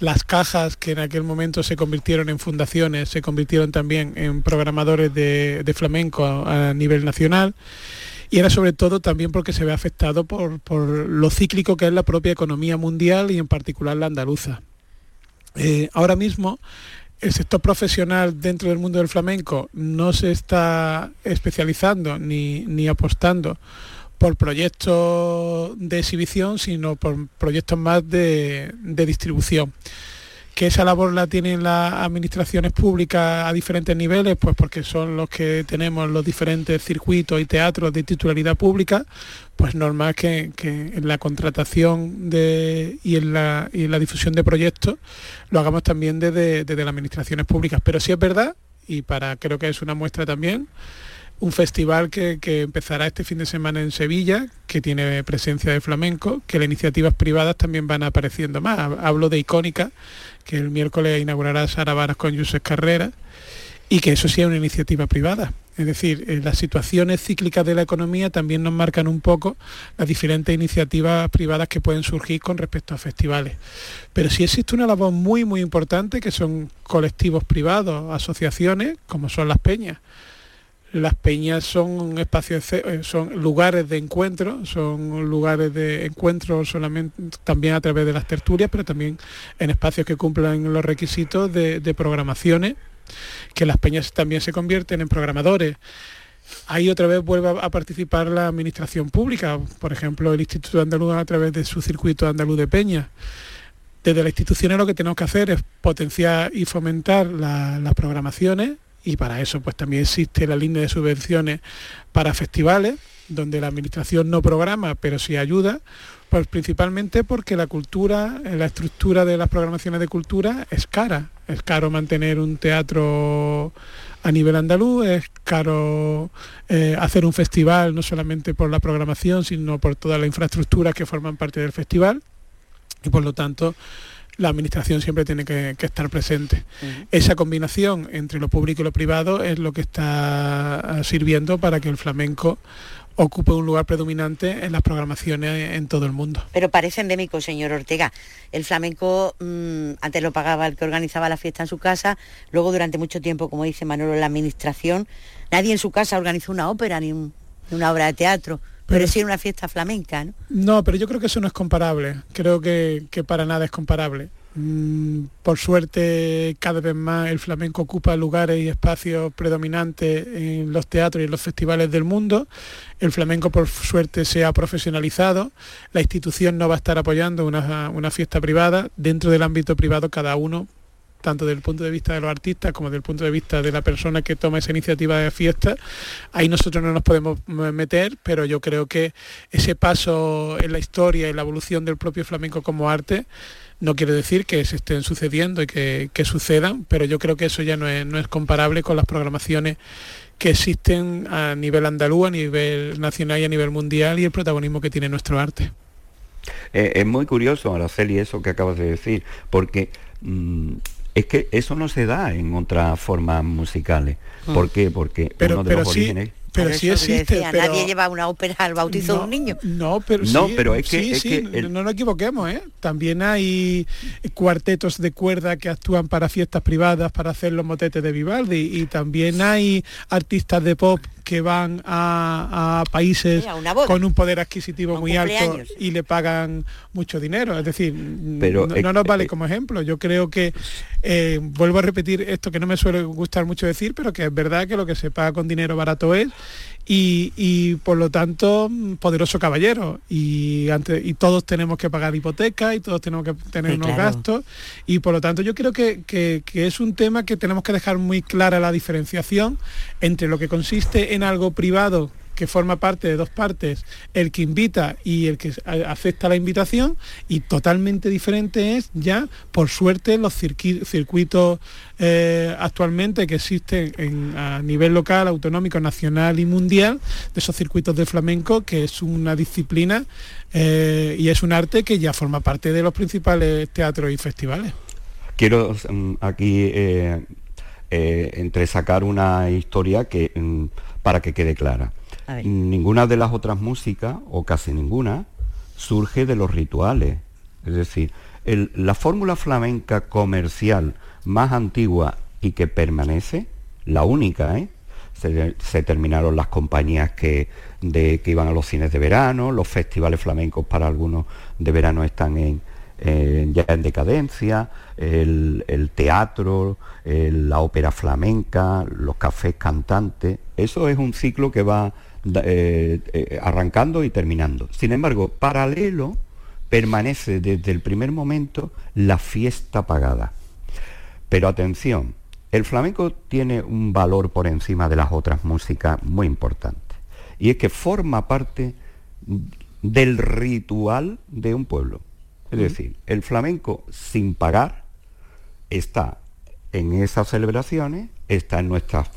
Las cajas que en aquel momento se convirtieron en fundaciones, se convirtieron también en programadores de, flamenco a, nivel nacional y era sobre todo también porque se ve afectado por, por, lo cíclico que es la propia economía mundial y en particular la andaluza. Ahora mismo el sector profesional dentro del mundo del flamenco no se está especializando ni, apostando por proyectos de exhibición, sino por proyectos más de distribución que esa labor la tienen las administraciones públicas a diferentes niveles, pues porque son los que tenemos los diferentes circuitos y teatros de titularidad pública, pues normal que, en la contratación y, en la, difusión de proyectos lo hagamos también desde, desde las administraciones públicas. Pero sí es verdad, y para creo que es una muestra también, un festival que, empezará este fin de semana en Sevilla, que tiene presencia de flamenco, que las iniciativas privadas también van apareciendo más. Hablo de Icónica, que el miércoles inaugurará Sara Varas con Josep Carrera, y que eso sea una iniciativa privada. Es decir, eh, las situaciones cíclicas de la economía también nos marcan un poco las diferentes iniciativas privadas que pueden surgir con respecto a festivales. Pero sí existe una labor muy, muy importante, que son colectivos privados, asociaciones, como son las peñas las peñas son espacios, eh, son lugares de encuentro, son lugares de encuentro solamente también a través de las tertulias, pero también en espacios que cumplan los requisitos de, programaciones, que las peñas también se convierten en programadores. Ahí otra vez vuelve a participar la administración pública, por ejemplo, el Instituto Andaluz a través de su circuito andaluz de peñas. Desde las instituciones lo que tenemos que hacer es potenciar y fomentar las programaciones y para eso pues también existe la línea de subvenciones para festivales donde la administración no programa pero sí ayuda pues principalmente porque la cultura, la estructura de las programaciones de cultura es cara. Es caro mantener un teatro a nivel andaluz, es caro eh, hacer un festival no solamente por la programación, sino por toda la infraestructura que forman parte del festival y por lo tanto la administración siempre tiene que, estar presente. Esa combinación entre lo público y lo privado es lo que está sirviendo para que el flamenco ocupe un lugar predominante en las programaciones en todo el mundo. Pero parece endémico, señor Ortega. El flamenco mm, antes lo pagaba el que organizaba la fiesta en su casa, luego durante mucho tiempo, como dice Manolo, la administración, nadie en su casa organizó una ópera ni una obra de teatro pero, sí una fiesta flamenca, ¿no? No, pero yo creo que eso no es comparable. Creo que, para nada es comparable. Mm, por suerte, cada vez más el flamenco ocupa lugares y espacios predominantes en los teatros y en los festivales del mundo. El flamenco, por suerte, se ha profesionalizado. La institución no va a estar apoyando una, una fiesta privada. Dentro del ámbito privado, cada uno tanto desde el punto de vista de los artistas como desde el punto de vista de la persona que toma esa iniciativa de fiesta. Ahí nosotros no nos podemos meter, pero yo creo que ese paso en la historia y la evolución del propio flamenco como arte no quiere decir que se estén sucediendo y que, sucedan, pero yo creo que eso ya no es, no es comparable con las programaciones que existen a nivel andaluz, a nivel nacional y a nivel mundial y el protagonismo que tiene nuestro arte. Eh, es muy curioso, Araceli, eso que acabas de decir, porque mm, es que eso no se da en otras formas musicales. Mm. ¿Por qué? Porque pero, uno de los orígenes... Pero sí existe. Nadie lleva una ópera al bautizo de un niño. No, pero no, pero es que, no nos equivoquemos, ¿eh? También hay cuartetos de cuerda que actúan para fiestas privadas para hacer los motetes de Vivaldi y también hay artistas de pop que van a, países con un poder adquisitivo muy alto y le pagan mucho dinero. Es decir, no, nos vale como ejemplo. Yo creo que, eh, vuelvo a repetir esto que no me suele gustar mucho decir, pero que es verdad que lo que se paga con dinero barato es y, por lo tanto poderoso caballero. Y, y todos tenemos que pagar hipoteca y todos tenemos que tener unos gastos. Y por lo tanto yo creo que, que, es un tema que tenemos que dejar muy clara la diferenciación entre lo que consiste en algo privado que forma parte de dos partes, el que invita y el que acepta la invitación, y totalmente diferente es ya, por suerte, los circuitos eh, actualmente que existen a nivel local, autonómico, nacional y mundial, de esos circuitos de flamenco, que es una disciplina eh, y es un arte que ya forma parte de los principales teatros y festivales. Quiero mm, aquí eh, entresacar una historia que, mm, para que quede clara. Ninguna de las otras músicas, o casi ninguna, surge de los rituales. Es decir, la fórmula flamenca comercial más antigua y que permanece, la única, ¿eh? se, terminaron las compañías que, de, que iban a los cines de verano, los festivales flamencos para algunos de verano están en, ya en decadencia, el, teatro, la ópera flamenca, los cafés cantantes. Eso es un ciclo que va eh, eh, arrancando y terminando. Sin embargo, paralelo permanece desde el primer momento la fiesta pagada. Pero atención, el flamenco tiene un valor por encima de las otras músicas muy importante. Y es que forma parte del ritual de un pueblo. Es decir, el flamenco sin pagar está en esas celebraciones, está en nuestras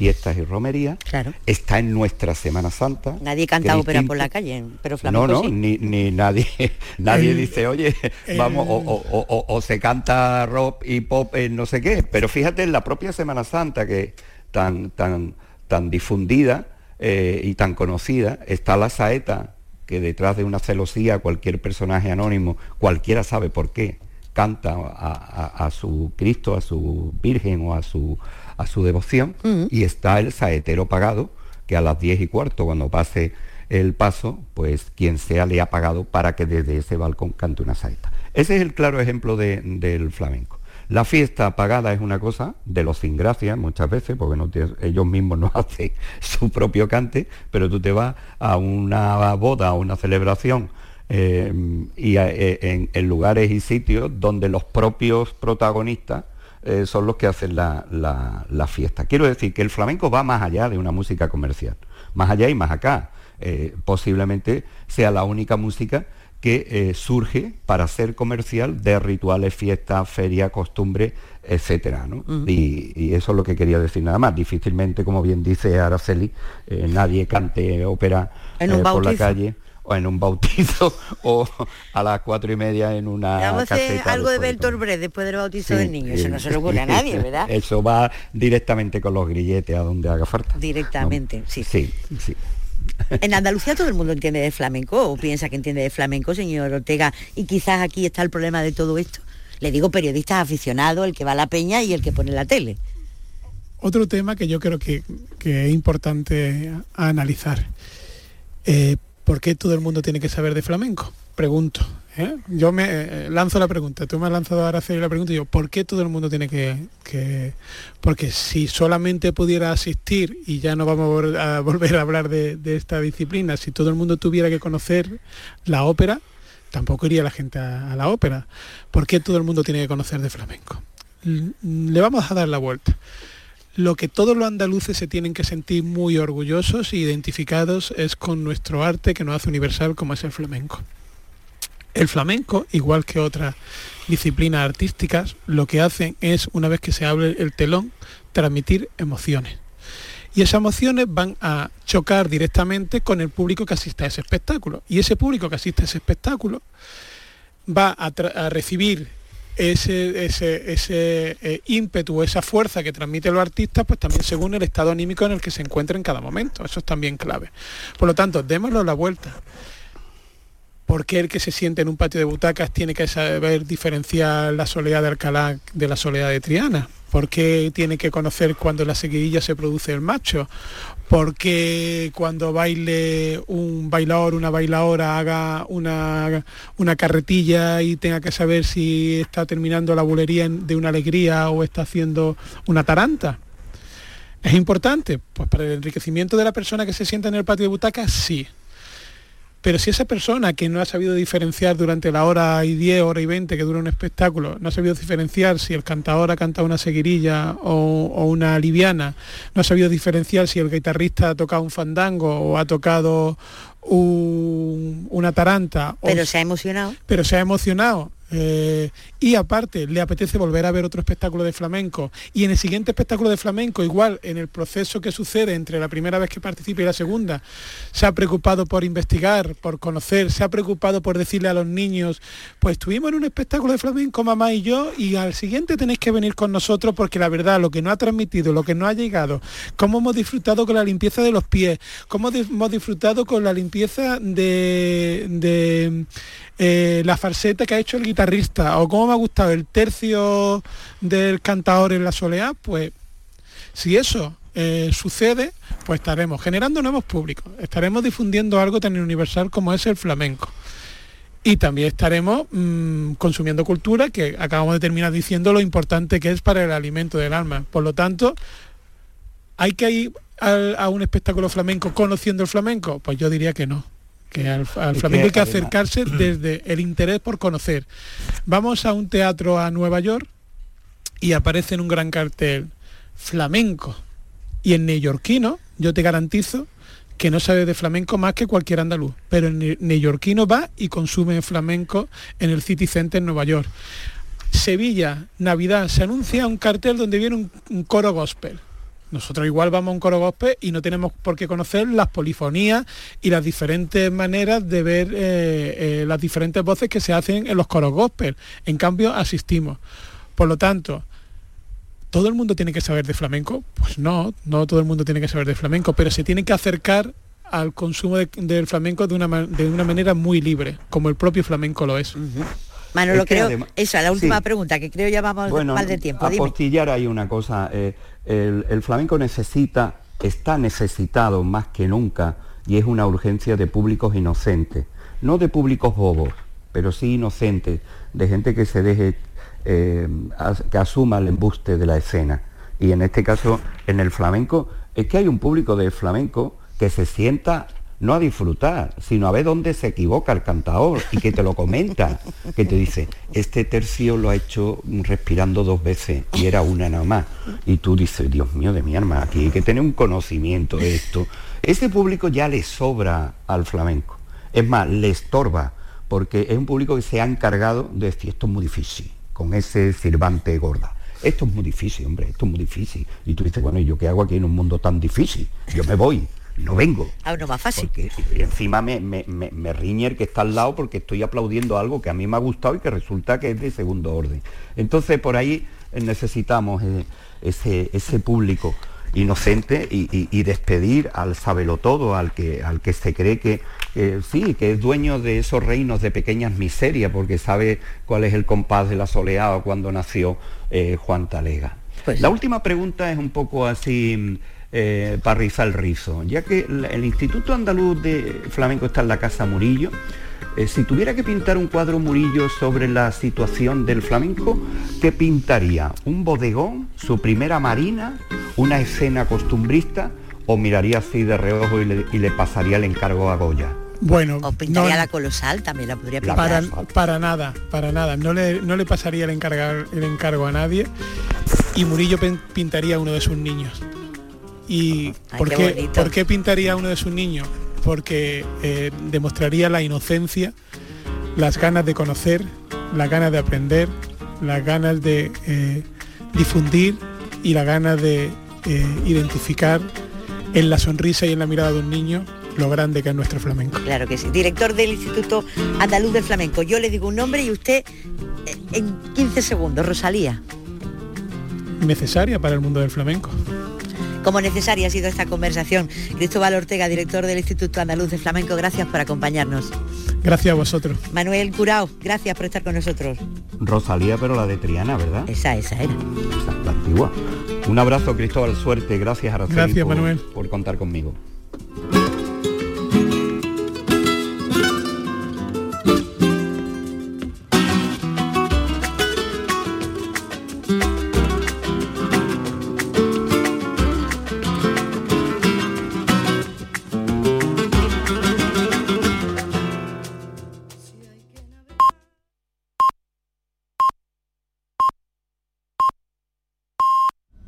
fiestas y romerías, claro. está en nuestra Semana Santa. Nadie canta ópera por la calle, pero flamenco No, no, ni, nadie, nadie dice, oye, vamos, o, se canta rock y pop en no sé qué, pero fíjate en la propia Semana Santa que tan, tan, tan difundida eh, y tan conocida, está la saeta, que detrás de una celosía cualquier personaje anónimo, cualquiera sabe por qué, canta a, a su Cristo, a su Virgen o a su a su devoción mm. y está el saetero pagado, que a las 10 y cuarto, cuando pase el paso, pues quien sea le ha pagado para que desde ese balcón cante una saeta. Ese es el claro ejemplo del flamenco. La fiesta pagada es una cosa de los sin gracia muchas veces, porque no ellos mismos no hacen su propio cante, pero tú te vas a una boda, a una celebración, eh, y eh, en lugares y sitios donde los propios protagonistas eh, son los que hacen la, fiesta. Quiero decir que el flamenco va más allá de una música comercial, más allá y más acá. Eh, posiblemente sea la única música que eh, surge para ser comercial de rituales, fiestas, ferias, costumbres, etcétera. y, eso es lo que quería decir nada más. Difícilmente, como bien dice Araceli, nadie cante ópera por la calle o en un bautizo o a las cuatro y media en una Vamos a hacer algo de Beltor Brecht después del bautizo del niño, eso no se le ocurre a nadie, ¿verdad? Eso va directamente con los grilletes a donde haga falta. Directamente, sí. Sí, sí. En Andalucía todo el mundo entiende de flamenco o piensa que entiende de flamenco, señor Ortega, y quizás aquí está el problema de todo esto. Le digo periodistas aficionados, el que va a la peña y el que pone la tele. Otro tema que yo creo que, es importante analizar. Eh, ¿Por qué todo el mundo tiene que saber de flamenco? Pregunto. ¿eh? Yo me eh, lanzo la pregunta, tú me has lanzado ahora hacer la pregunta y yo, ¿por qué todo el mundo tiene que, Porque si solamente pudiera asistir, y ya no vamos a, volver a hablar de, esta disciplina, si todo el mundo tuviera que conocer la ópera, tampoco iría la gente a, la ópera. ¿Por qué todo el mundo tiene que conocer de flamenco? Le vamos a dar la vuelta lo que todos los andaluces se tienen que sentir muy orgullosos e identificados es con nuestro arte que nos hace universal como es el flamenco. El flamenco, igual que otras disciplinas artísticas, lo que hacen es, una vez que se abre el telón, transmitir emociones. Y esas emociones van a chocar directamente con el público que asiste a ese espectáculo. Y ese público que asiste a ese espectáculo va a, recibir ese, ese, ese eh, ímpetu, esa fuerza que transmiten los artistas, pues también según el estado anímico en el que se encuentra en cada momento. Eso es también clave. Por lo tanto, démoslo la vuelta. ¿Por qué el que se siente en un patio de butacas tiene que saber diferenciar la soledad de Alcalá de la soledad de Triana? ¿Por qué tiene que conocer cuando la seguidilla se produce el macho? ¿Por qué cuando baile un bailador, una bailadora haga una, una carretilla y tenga que saber si está terminando la bulería de una alegría o está haciendo una taranta? ¿Es importante? Pues para el enriquecimiento de la persona que se sienta en el patio de butacas, sí. Pero si esa persona que no ha sabido diferenciar durante la hora y 10, hora y 20 que dura un espectáculo, no ha sabido diferenciar si el cantador ha cantado una seguirilla o, una liviana, no ha sabido diferenciar si el guitarrista ha tocado un fandango o ha tocado una taranta. Pero se ha emocionado. Pero se ha emocionado eh, y aparte le apetece volver a ver otro espectáculo de flamenco. Y en el siguiente espectáculo de flamenco igual en el proceso que sucede entre la primera vez que participa y la segunda se ha preocupado por investigar por conocer se ha preocupado por decirle a los niños pues estuvimos en un espectáculo de flamenco mamá y yo y al siguiente tenéis que venir con nosotros porque la verdad lo que no ha transmitido lo que no ha llegado cómo hemos disfrutado con la limpieza de los pies cómo hemos disfrutado con la limpieza de, eh, la falseta que ha hecho el guitarrista o cómo me ha gustado el tercio del cantador en la soleá, pues si eso eh, sucede, pues estaremos generando nuevos públicos, estaremos difundiendo algo tan universal como es el flamenco. Y también estaremos mm, consumiendo cultura que acabamos de terminar diciendo lo importante que es para el alimento del alma. Por lo tanto, ¿hay que ir a un espectáculo flamenco conociendo el flamenco? Pues yo diría que no que al, flamenco hay que acercarse desde el interés por conocer. Vamos a un teatro a Nueva York y aparece en un gran cartel flamenco y en neoyorquino, yo te garantizo que no sabe de flamenco más que cualquier andaluz, pero el neoyorquino va y consume flamenco en el City Center en Nueva York. Sevilla, Navidad, se anuncia un cartel donde viene un coro gospel nosotros igual vamos a un coro gospel y no tenemos por qué conocer las polifonías y las diferentes maneras de ver eh, eh, las diferentes voces que se hacen en los coros gospel. En cambio, asistimos. Por lo tanto, ¿todo el mundo tiene que saber de flamenco? Pues no, no todo el mundo tiene que saber de flamenco, pero se tiene que acercar al consumo del flamenco de una, de una manera muy libre, como el propio flamenco lo es. Manolo, creo, esa, la última pregunta, que creo ya vamos mal de tiempo. Apostillar hay una cosa, eh, el, flamenco necesita, está necesitado más que nunca, y es una urgencia de públicos inocentes, no de públicos bobos, pero sí inocentes, de gente que se deje, eh, que asuma el embuste de la escena. Y en este caso, en el flamenco, es que hay un público de flamenco que se sienta no a disfrutar, sino a ver dónde se equivoca el cantador y que te lo comenta, que te dice, este tercio lo ha hecho respirando dos veces y era una nada más. Y tú dices, Dios mío de mi arma, aquí hay que tener un conocimiento de esto. Ese público ya le sobra al flamenco. Es más, le estorba, porque es un público que se ha encargado de decir, esto es muy difícil, con ese sirvante gorda. Esto es muy difícil, hombre, esto es muy difícil. Y tú dices, bueno, ¿y yo qué hago aquí en un mundo tan difícil? Yo me voy no vengo. Ah, no más fácil. Porque encima me, me, me, riñe el que está al lado porque estoy aplaudiendo algo que a mí me ha gustado y que resulta que es de segundo orden. Entonces por ahí necesitamos eh, ese, ese público inocente y, despedir al todo al que, al que se cree que sí, que es dueño de esos reinos de pequeñas miserias, porque sabe cuál es el compás de la soleada cuando nació eh, Juan Talega. Pues la última pregunta es un poco así eh, para rizar el rizo. Ya que el Instituto Andaluz de Flamenco está en la Casa Murillo, eh, si tuviera que pintar un cuadro Murillo sobre la situación del flamenco, ¿qué pintaría? ¿Un bodegón? ¿Su primera marina? ¿Una escena costumbrista? ¿O miraría así de reojo y le, y le pasaría el encargo a Goya? Bueno, O pintaría no- la colosal, también la podría pintar. para, para nada, para nada. No le, no le pasaría el, encargar, el encargo a nadie y Murillo pintaría a uno de sus niños. ¿Y Ay, por, qué por qué pintaría a uno de sus niños? Porque eh, demostraría la inocencia, las ganas de conocer, las ganas de aprender, las ganas de eh, difundir y las ganas de eh, identificar en la sonrisa y en la mirada de un niño lo grande que es nuestro flamenco. Claro que sí. Director del Instituto Andaluz del Flamenco. Yo le digo un nombre y usted en 15 segundos, Rosalía. Necesaria para el mundo del flamenco. Como necesaria ha sido esta conversación. Cristóbal Ortega, director del Instituto Andaluz de Flamenco, gracias por acompañarnos. Gracias a vosotros. Manuel Curao, gracias por estar con nosotros. Rosalía, pero la de Triana, ¿verdad? Esa, esa era. Esa, la antigua. Un abrazo, Cristóbal, suerte. Gracias, Araceli, Gracias, por- Manuel. por contar conmigo.